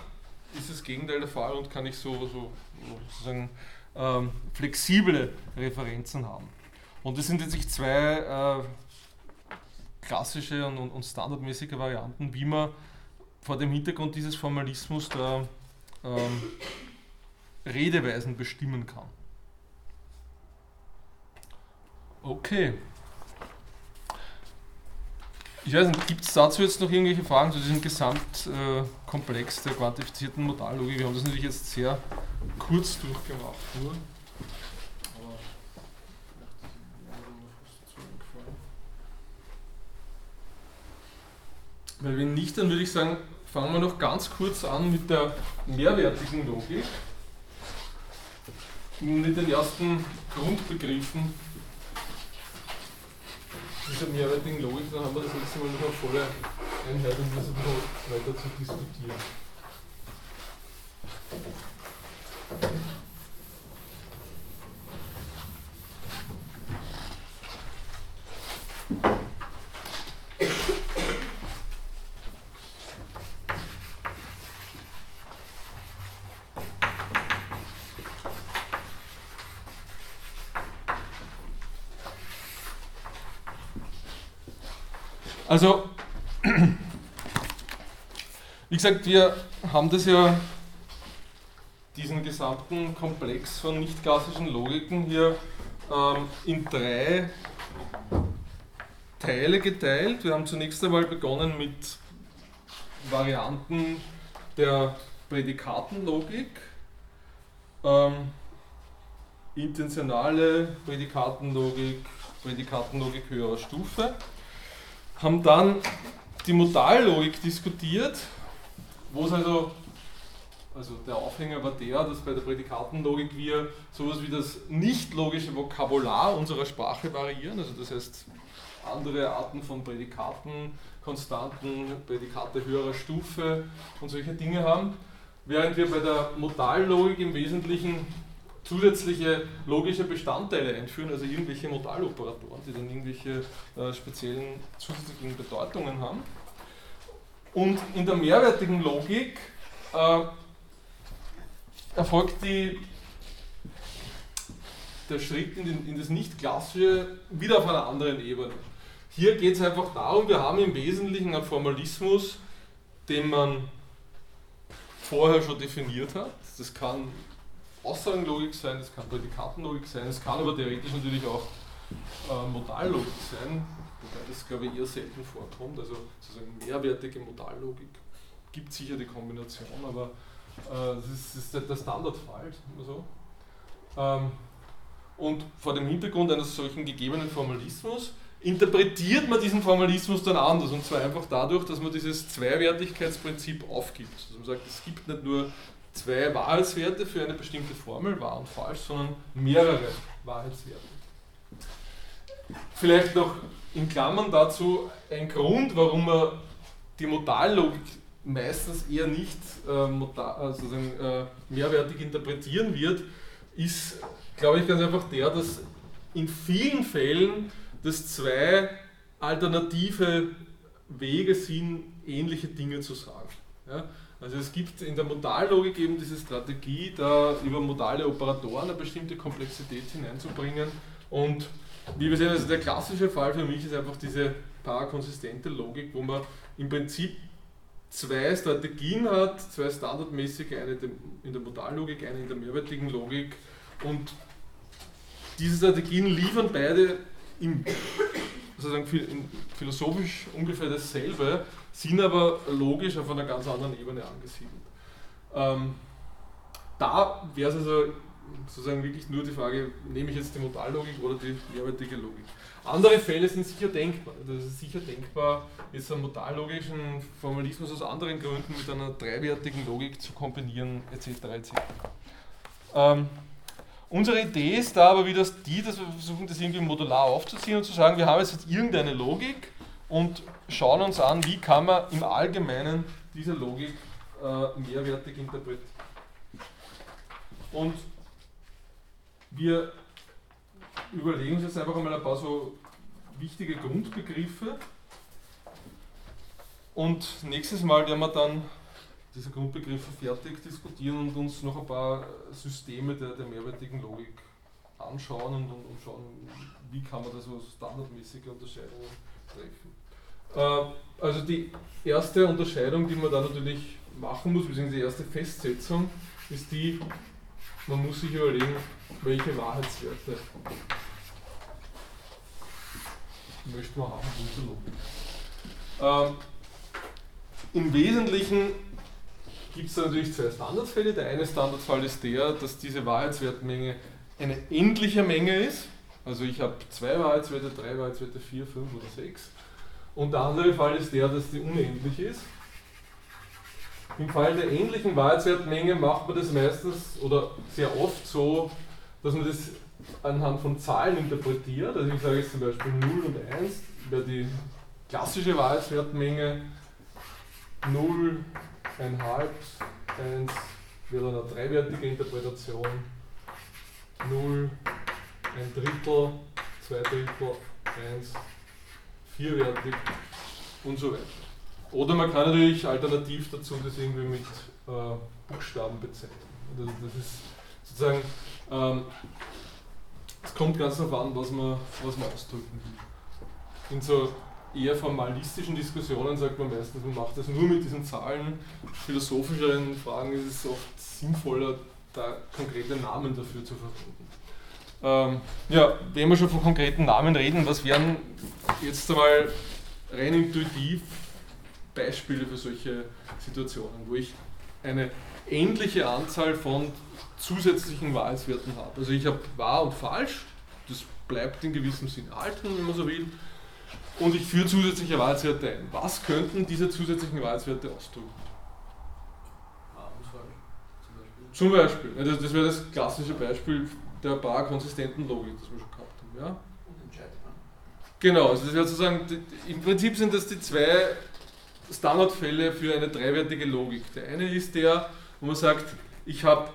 ist das Gegenteil der Fall und kann ich so, so sozusagen ähm, flexible Referenzen haben. Und das sind jetzt zwei äh, klassische und, und, standardmäßige Varianten, wie man vor dem Hintergrund dieses Formalismus der ähm, Redeweisen bestimmen kann. Okay. Ich weiß nicht, gibt es dazu jetzt noch irgendwelche Fragen zu diesem Gesamtkomplex der quantifizierten Modallogik? Wir haben das natürlich jetzt sehr kurz durchgemacht nur. Weil wenn nicht, dann würde ich sagen, fangen wir noch ganz kurz an mit der mehrwertigen Logik. Mit den ersten Grundbegriffen dieser mehrwertigen Logik, dann haben wir das nächste Mal noch eine volle Einheit, um das weiter zu diskutieren. Also, wie gesagt, wir haben das ja, diesen gesamten Komplex von nicht klassischen Logiken hier ähm, in drei Teile geteilt. Wir haben zunächst einmal begonnen mit Varianten der Prädikatenlogik, ähm, intentionale Prädikatenlogik, Prädikatenlogik höherer Stufe, haben dann die Modallogik diskutiert, wo es also, also der Aufhänger war der, dass bei der Prädikatenlogik wir sowas wie das nicht logische Vokabular unserer Sprache variieren, also das heißt andere Arten von Prädikaten, Konstanten, Prädikate höherer Stufe und solche Dinge haben, während wir bei der Modallogik im Wesentlichen zusätzliche logische Bestandteile einführen, also irgendwelche Modaloperatoren, die dann irgendwelche äh, speziellen zusätzlichen Bedeutungen haben. Und in der mehrwertigen Logik äh, erfolgt die, der Schritt in, den, in das Nicht-Klassische wieder auf einer anderen Ebene. Hier geht es einfach darum, wir haben im Wesentlichen einen Formalismus, den man vorher schon definiert hat. Das kann Aussagenlogik sein, das kann Prädikatenlogik sein, es kann aber theoretisch natürlich auch äh, Modallogik sein, wobei das glaube ich eher selten vorkommt, also sozusagen mehrwertige Modallogik gibt sicher die Kombination, aber äh, das ist, ist der Standardfall. So. Ähm, und vor dem Hintergrund eines solchen gegebenen Formalismus interpretiert man diesen Formalismus dann anders und zwar einfach dadurch, dass man dieses Zweiwertigkeitsprinzip aufgibt. Also man sagt, es gibt nicht nur zwei Wahrheitswerte für eine bestimmte Formel, wahr und falsch, sondern mehrere Wahrheitswerte. Vielleicht noch in Klammern dazu ein Grund, warum man die Modallogik meistens eher nicht äh, modal, also äh, mehrwertig interpretieren wird, ist, glaube ich, ganz einfach der, dass in vielen Fällen das zwei alternative Wege sind, ähnliche Dinge zu sagen. Ja? Also es gibt in der Modallogik eben diese Strategie, da über modale Operatoren eine bestimmte Komplexität hineinzubringen. Und wie wir sehen, also der klassische Fall für mich ist einfach diese parakonsistente Logik, wo man im Prinzip zwei Strategien hat, zwei standardmäßige, eine in der Modallogik, eine in der mehrwertigen Logik. Und diese Strategien liefern beide im, sozusagen philosophisch ungefähr dasselbe, sind aber logisch auf einer ganz anderen Ebene angesiedelt. Ähm, da wäre es also sozusagen wirklich nur die Frage, nehme ich jetzt die Modallogik oder die mehrwertige Logik. Andere Fälle sind sicher denkbar. Das ist sicher denkbar, jetzt einen modallogischen Formalismus aus anderen Gründen mit einer dreiwertigen Logik zu kombinieren, etc. etc. Ähm, unsere Idee ist da aber wieder die, dass wir versuchen, das irgendwie modular aufzuziehen und zu sagen, wir haben jetzt irgendeine Logik und schauen uns an, wie kann man im Allgemeinen diese Logik äh, mehrwertig interpretieren. Und wir überlegen uns jetzt einfach einmal ein paar so wichtige Grundbegriffe und nächstes Mal werden wir dann diese Grundbegriffe fertig diskutieren und uns noch ein paar Systeme der, der mehrwertigen Logik anschauen und, und, und schauen, wie kann man da so standardmäßige Unterscheidungen treffen. Äh, also die erste Unterscheidung, die man da natürlich machen muss, beziehungsweise die erste Festsetzung, ist die, man muss sich überlegen, welche Wahrheitswerte möchte man haben ähm, Im Wesentlichen gibt es natürlich zwei Standardfälle. Der eine Standardfall ist der, dass diese Wahrheitswertmenge eine endliche Menge ist. Also ich habe zwei Wahrheitswerte, drei Wahrheitswerte, vier, fünf oder sechs. Und der andere Fall ist der, dass die unendlich ist. Im Fall der ähnlichen Wahrheitswertmenge macht man das meistens oder sehr oft so, dass man das anhand von Zahlen interpretiert. Also ich sage jetzt zum Beispiel 0 und 1 wäre die klassische Wahrheitswertmenge 0, 1,5, 1 wäre eine dreiwertige Interpretation, 0, ein Drittel, zwei Drittel, 1 vierwertig und so weiter. Oder man kann natürlich alternativ dazu das irgendwie mit äh, Buchstaben bezeichnen. Das, das ist sozusagen, ähm, es kommt ganz darauf an, was man, was man ausdrücken will. In so eher formalistischen Diskussionen sagt man meistens, man macht das nur mit diesen Zahlen. Philosophischeren Fragen ist es oft sinnvoller, da konkrete Namen dafür zu verwenden. Ähm, ja, wenn wir schon von konkreten Namen reden, was wären jetzt einmal rein intuitiv Beispiele für solche Situationen, wo ich eine endliche Anzahl von zusätzlichen Wahrheitswerten habe. Also ich habe wahr und falsch, das bleibt in gewissem Sinn erhalten, wenn man so will, und ich führe zusätzliche Wahrheitswerte ein. Was könnten diese zusätzlichen Wahrheitswerte ausdrücken? Zum Beispiel. Das, das wäre das klassische Beispiel der paar-konsistenten Logik, das wir schon gehabt haben. Ja? Genau, also das wäre sozusagen, im Prinzip sind das die zwei Standardfälle für eine dreiwertige Logik. Der eine ist der, wo man sagt, ich habe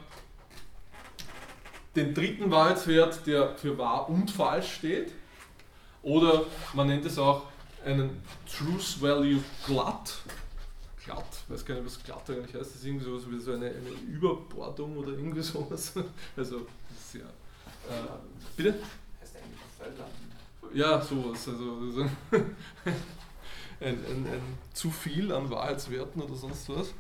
den dritten Wahrheitswert, der für wahr und falsch steht, oder man nennt es auch einen Truth Value glatt. Glatt, ich weiß gar nicht, was glatt eigentlich heißt. Das ist irgendwie sowas wie so eine, eine Überbordung oder irgendwie sowas. Also, sehr. Äh, bitte? Heißt eigentlich Völler. Ja, sowas. Also, also ein, ein, ein zu viel an Wahrheitswerten oder sonst was.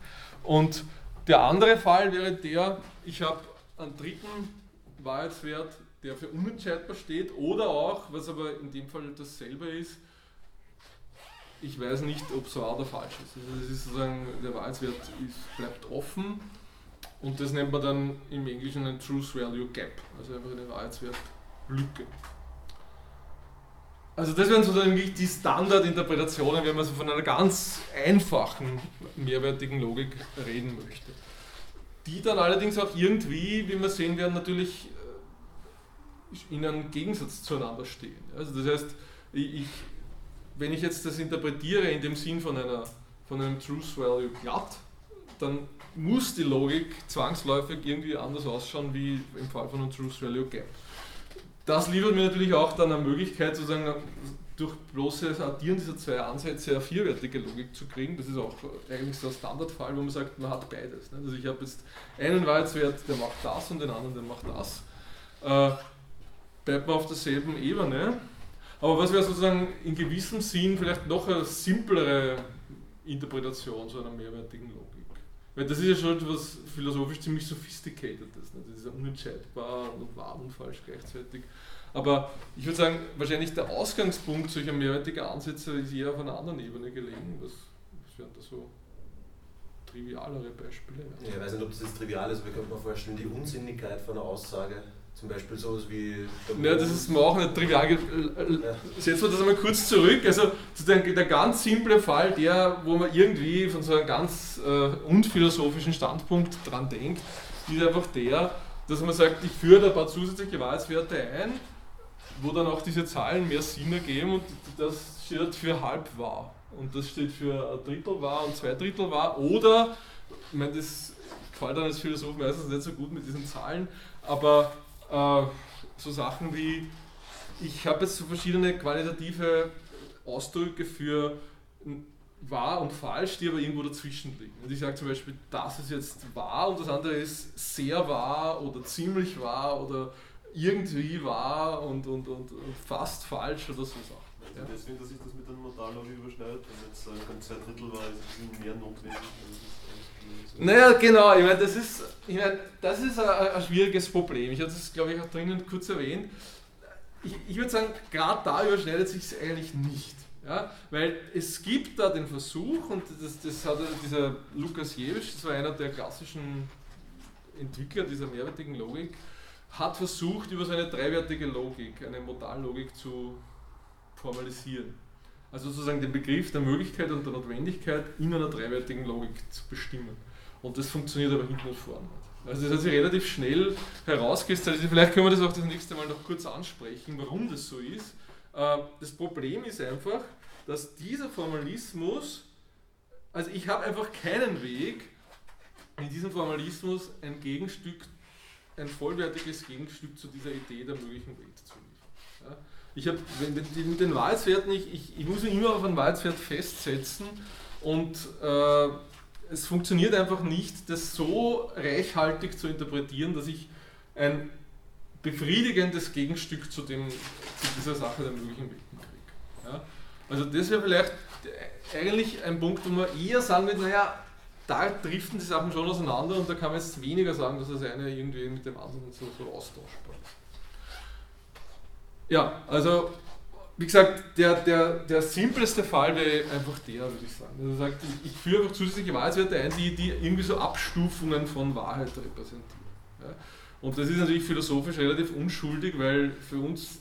Und der andere Fall wäre der, ich habe einen dritten Wahrheitswert, der für unentscheidbar steht, oder auch, was aber in dem Fall dasselbe ist, ich weiß nicht, ob es wahr oder falsch ist. Also das ist sozusagen, der Wahrheitswert ist, bleibt offen und das nennt man dann im Englischen ein Truth Value Gap, also einfach eine Wahrheitswertlücke. Also das wären sozusagen die Standardinterpretationen, wenn man so von einer ganz einfachen mehrwertigen Logik reden möchte. Die dann allerdings auch irgendwie, wie wir sehen werden, natürlich in einem Gegensatz zueinander stehen. Also das heißt, ich, wenn ich jetzt das interpretiere in dem Sinn von, einer, von einem Truth Value glatt, dann muss die Logik zwangsläufig irgendwie anders ausschauen wie im Fall von einem Truth Value Gap. Das liefert mir natürlich auch dann eine Möglichkeit, sozusagen durch bloßes Addieren dieser zwei Ansätze eine vierwertige Logik zu kriegen. Das ist auch eigentlich so ein Standardfall, wo man sagt, man hat beides. Also ich habe jetzt einen Wahrheitswert, der macht das und den anderen, der macht das. Bleibt man auf derselben Ebene. Aber was wäre sozusagen in gewissem Sinn vielleicht noch eine simplere Interpretation so einer mehrwertigen Logik? Weil das ist ja schon etwas philosophisch ziemlich sophisticated's. Ne? Das ist ja unentscheidbar und wahr und falsch gleichzeitig. Aber ich würde sagen, wahrscheinlich der Ausgangspunkt solcher mehrwertiger Ansätze ist eher auf einer anderen Ebene gelegen. Was, was wären da so trivialere Beispiele? Ja, ich weiß nicht, ob das jetzt trivial ist, aber ich kann mir vorstellen, die Unsinnigkeit von einer Aussage zum Beispiel sowas wie. Ja, das ist mir auch nicht trivial. Setzen wir das einmal kurz zurück. Also der, der ganz simple Fall, der, wo man irgendwie von so einem ganz äh, unphilosophischen Standpunkt dran denkt, ist einfach der, dass man sagt, ich führe da ein paar zusätzliche Wahrheitswerte ein, wo dann auch diese Zahlen mehr Sinn ergeben und das steht für halb wahr. Und das steht für ein Drittel wahr und zwei Drittel wahr. Oder, ich meine, das gefällt dann als Philosoph meistens nicht so gut mit diesen Zahlen, aber äh, so Sachen wie, ich habe jetzt so verschiedene qualitative Ausdrücke für wahr und falsch, die aber irgendwo dazwischen liegen. Und ich sage zum Beispiel, das ist jetzt wahr und das andere ist sehr wahr oder ziemlich wahr oder irgendwie wahr und, und, und, und fast falsch oder so Sachen. Ja. Deswegen, dass sich das mit der Modallogik überschneidet, wenn jetzt äh, zwei Drittel war, ist es mehr notwendig. Naja, genau, ich meine, das ist, ich mein, das ist ein, ein schwieriges Problem. Ich hatte es, glaube ich, auch drinnen kurz erwähnt. Ich, ich würde sagen, gerade da überschneidet sich es eigentlich nicht. Ja? Weil es gibt da den Versuch, und das, das hat dieser Lukas Jewisch, das war einer der klassischen Entwickler dieser mehrwertigen Logik, hat versucht, über seine dreiwertige Logik, eine Modallogik zu formalisieren. Also sozusagen den Begriff der Möglichkeit und der Notwendigkeit in einer dreiwertigen Logik zu bestimmen. Und das funktioniert aber hinten und vorne. Also das hat sich relativ schnell herauskristallisiert. Vielleicht können wir das auch das nächste Mal noch kurz ansprechen, warum das so ist. Äh, das Problem ist einfach, dass dieser Formalismus, also ich habe einfach keinen Weg, in diesem Formalismus ein Gegenstück, ein vollwertiges Gegenstück zu dieser Idee der möglichen Welt zu liefern. Ich habe mit den Wahrheitswerten, ich, ich, ich muss mich immer auf einen Wahrheitswert festsetzen und äh, es funktioniert einfach nicht, das so reichhaltig zu interpretieren, dass ich ein befriedigendes Gegenstück zu, dem, zu dieser Sache der möglichen Welten kriege. Ja? Also das wäre vielleicht eigentlich ein Punkt, wo man eher sagen würde, naja, da driften die Sachen schon auseinander und da kann man jetzt weniger sagen, dass das eine irgendwie mit dem anderen so, so austauschbar ist. Ja, also wie gesagt, der, der, der simpleste Fall wäre einfach der, würde ich sagen. Also sagt, ich, ich führe einfach zusätzliche Wahrheitswerte ein, die, die irgendwie so Abstufungen von Wahrheit repräsentieren. Ja? Und das ist natürlich philosophisch relativ unschuldig, weil für uns,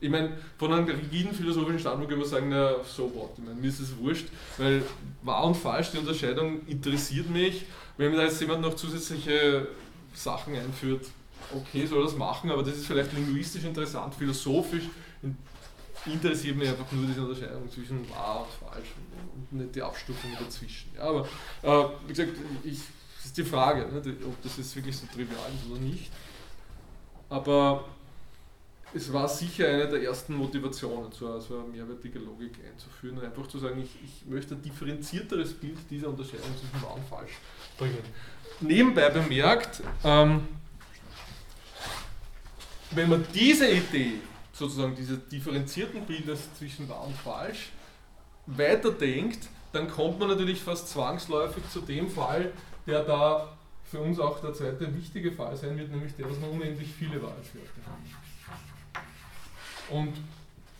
ich meine, von einem rigiden philosophischen Standpunkt können wir sagen, na, so what, ich meine, mir ist es wurscht, weil wahr und falsch, die Unterscheidung interessiert mich. Wenn mir da jetzt jemand noch zusätzliche Sachen einführt, okay, soll das machen, aber das ist vielleicht linguistisch interessant, philosophisch interessiert mich einfach nur diese Unterscheidung zwischen wahr und falsch und nicht die Abstufung dazwischen. Ja, aber äh, wie gesagt, ich, das ist die Frage, ne, ob das jetzt wirklich so trivial ist oder nicht. Aber es war sicher eine der ersten Motivationen, so eine, so eine mehrwertige Logik einzuführen und einfach zu sagen, ich, ich möchte ein differenzierteres Bild dieser Unterscheidung zwischen wahr und falsch bringen. Nebenbei bemerkt, ähm, wenn man diese Idee sozusagen diese differenzierten Bilder zwischen wahr und falsch weiterdenkt, dann kommt man natürlich fast zwangsläufig zu dem Fall, der da für uns auch der zweite wichtige Fall sein wird, nämlich der, dass man unendlich viele Wahrheitswerte hat. Und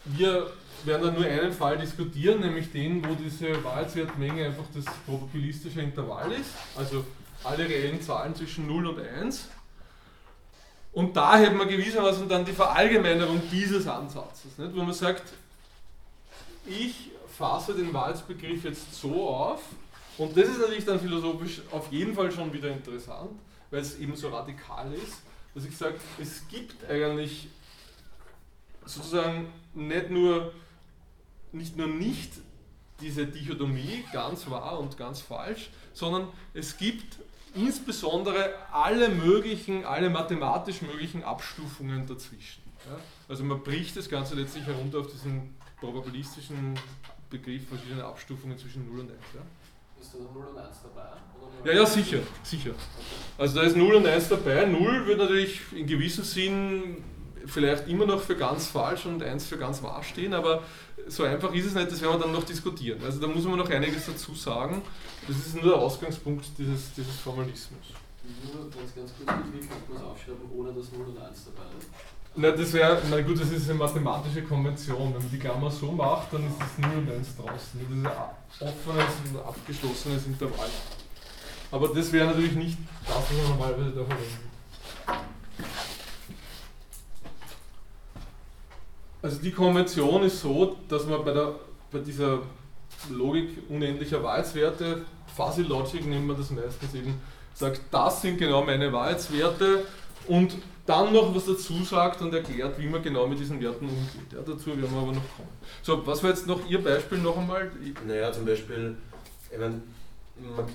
wir werden dann nur einen Fall diskutieren, nämlich den, wo diese Wahrheitswertmenge einfach das probabilistische Intervall ist, also alle reellen Zahlen zwischen 0 und 1. Und da hätten wir gewissermaßen dann die Verallgemeinerung dieses Ansatzes, nicht? wo man sagt, ich fasse den Wahrheitsbegriff jetzt so auf, und das ist natürlich dann philosophisch auf jeden Fall schon wieder interessant, weil es eben so radikal ist, dass ich sage, es gibt eigentlich sozusagen nicht nur nicht, nur nicht diese Dichotomie, ganz wahr und ganz falsch, sondern es gibt insbesondere alle möglichen, alle mathematisch möglichen Abstufungen dazwischen. Ja? Also man bricht das Ganze letztlich herunter auf diesen probabilistischen Begriff verschiedene Abstufungen zwischen 0 und 1. Ja? Ist da 0 und 1 dabei? Ja, ja, sicher, sicher. Also da ist 0 und 1 dabei. 0 wird natürlich in gewissem Sinn vielleicht immer noch für ganz falsch und 1 für ganz wahr stehen, aber so einfach ist es nicht, das werden wir dann noch diskutieren. Also da muss man noch einiges dazu sagen. Das ist nur der Ausgangspunkt dieses, dieses Formalismus. Nur ganz, ganz kurz, man es aufschreiben, ohne dass 0 und 1 dabei ist? Na, das wäre, na gut, das ist eine mathematische Konvention. Wenn man die Klammer so macht, dann ist das 0 und 1 draußen. Das ist ein offenes und abgeschlossenes Intervall. Aber das wäre natürlich nicht das, was man normalerweise da verwendet. Also die Konvention ist so, dass man bei, der, bei dieser Logik unendlicher Wahrheitswerte, Fuzzy Logic nennt man das meistens eben, sagt, das sind genau meine Wahrheitswerte und dann noch was dazu sagt und erklärt, wie man genau mit diesen Werten umgeht. Ja, dazu werden wir aber noch kommen. So, was war jetzt noch Ihr Beispiel noch einmal? Naja, zum Beispiel, ich meine, man,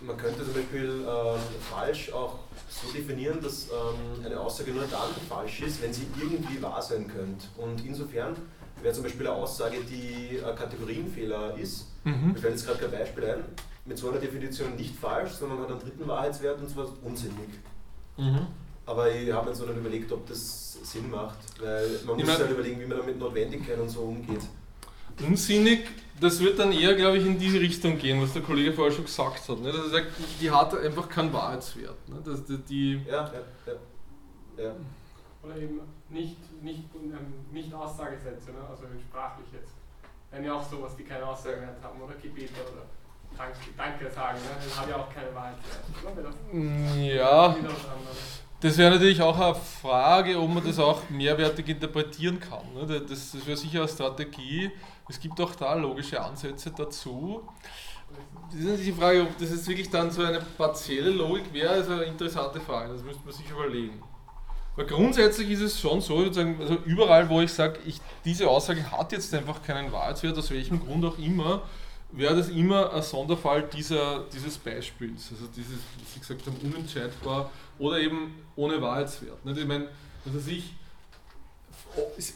man könnte zum Beispiel ähm, falsch auch so definieren, dass ähm, eine Aussage nur dann falsch ist, wenn sie irgendwie wahr sein könnte. Und insofern wäre zum Beispiel eine Aussage, die ein Kategorienfehler ist, mhm. mir fällt jetzt gerade kein Beispiel ein, mit so einer Definition nicht falsch, sondern hat einen dritten Wahrheitswert und zwar unsinnig. Mhm. Aber ich habe mir jetzt noch nicht überlegt, ob das Sinn macht, weil man ich muss halt überlegen, wie man damit Notwendigkeit und so umgeht. Unsinnig, das wird dann eher, glaube ich, in diese Richtung gehen, was der Kollege vorher schon gesagt hat. Ne? Dass er sagt, die hat einfach keinen Wahrheitswert. Ne? Dass die, ja, ja, ja, ja. Oder eben nicht, nicht, ähm, nicht Aussagesätze, ne? also sprachlich jetzt. Wenn ja auch sowas, die keine Aussagewert haben, oder Gebete oder Danke sagen, ne? das hat ja auch keine Wahrheitswert. Ja. Das wäre natürlich auch eine Frage, ob man das auch mehrwertig interpretieren kann. Ne? Das, das wäre sicher eine Strategie. Es gibt auch da logische Ansätze dazu. Das ist die Frage, ob das jetzt wirklich dann so eine partielle Logik wäre, ist eine interessante Frage. Das müsste man sich überlegen. Weil grundsätzlich ist es schon so, also überall, wo ich sage, diese Aussage hat jetzt einfach keinen Wahrheitswert, aus welchem Grund auch immer, wäre das immer ein Sonderfall dieser, dieses Beispiels. Also dieses, wie Sie gesagt haben, unentscheidbar oder eben ohne Wahrheitswert. Ich meine, also ich,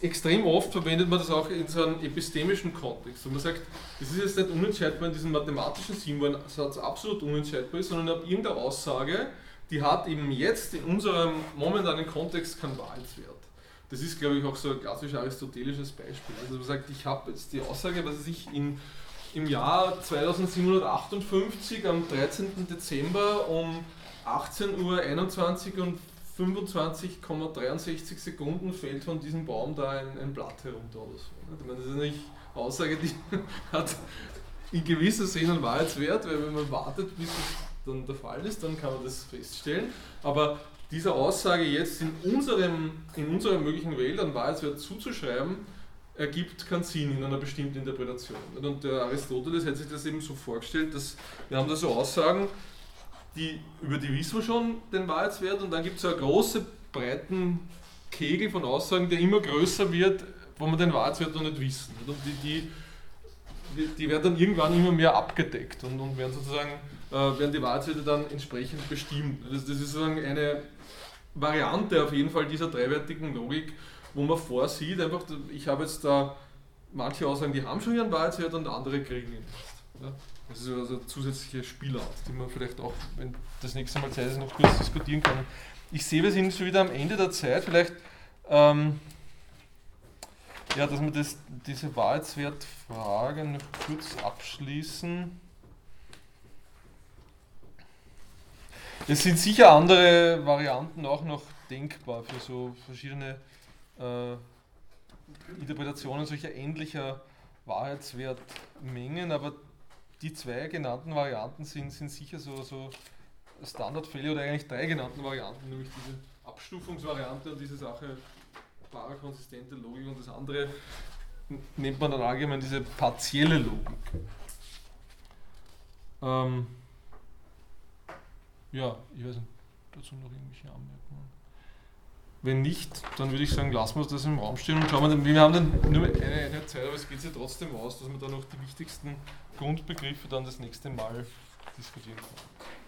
extrem oft verwendet man das auch in so einem epistemischen Kontext. Und man sagt, das ist jetzt nicht unentscheidbar in diesem mathematischen Sinn, wo ein Satz absolut unentscheidbar ist, sondern ab irgendeiner Aussage, die hat eben jetzt in unserem momentanen Kontext keinen Wahrheitswert. Das ist, glaube ich, auch so ein klassisch aristotelisches Beispiel. Also man sagt, ich habe jetzt die Aussage, was ich in, im Jahr 2758 am 13. Dezember um 18.21 Uhr und 25,63 Sekunden fällt von diesem Baum da ein, ein Blatt herunter oder so. Ich meine, das ist eine Aussage, die hat in gewisser Sinne Wahrheitswert, weil wenn man wartet, bis es dann der Fall ist, dann kann man das feststellen. Aber dieser Aussage jetzt in unserem, in unserer möglichen Welt einen Wahrheitswert zuzuschreiben, ergibt keinen Sinn in einer bestimmten Interpretation. Und der Aristoteles hat sich das eben so vorgestellt, dass wir haben da so Aussagen, die, über die wissen wir schon den Wahrheitswert und dann gibt es so einen großen, breiten Kegel von Aussagen, der immer größer wird, wo wir den Wahrheitswert noch nicht wissen. Und die, die, die werden dann irgendwann immer mehr abgedeckt und, und werden sozusagen äh, werden die Wahrheitswerte dann entsprechend bestimmt. Das, das ist sozusagen eine Variante auf jeden Fall dieser dreiwertigen Logik, wo man vorsieht, einfach, ich habe jetzt da manche Aussagen, die haben schon ihren Wahrheitswert und andere kriegen ihn nicht. Ja? Das ist also zusätzliche Spielart, die man vielleicht auch, wenn das nächste Mal Zeit ist, noch kurz diskutieren kann. Ich sehe, wir sind schon wieder am Ende der Zeit. Vielleicht, ähm, ja, dass wir das, diese Wahrheitswertfrage noch kurz abschließen. Es sind sicher andere Varianten auch noch denkbar für so verschiedene äh, Interpretationen solcher ähnlicher Wahrheitswertmengen, aber die zwei genannten Varianten sind, sind sicher so, so Standardfälle oder eigentlich drei genannten Varianten, nämlich diese Abstufungsvariante und diese Sache parakonsistente Logik und das andere nennt man dann allgemein diese partielle Logik. Ähm, ja, ich weiß nicht, dazu noch irgendwelche Anmerkungen. Wenn nicht, dann würde ich sagen, lassen wir das im Raum stehen und schauen wir, wir haben dann nur eine Einheit Zeit, aber es geht sich trotzdem aus, dass wir dann noch die wichtigsten Grundbegriffe dann das nächste Mal diskutieren können.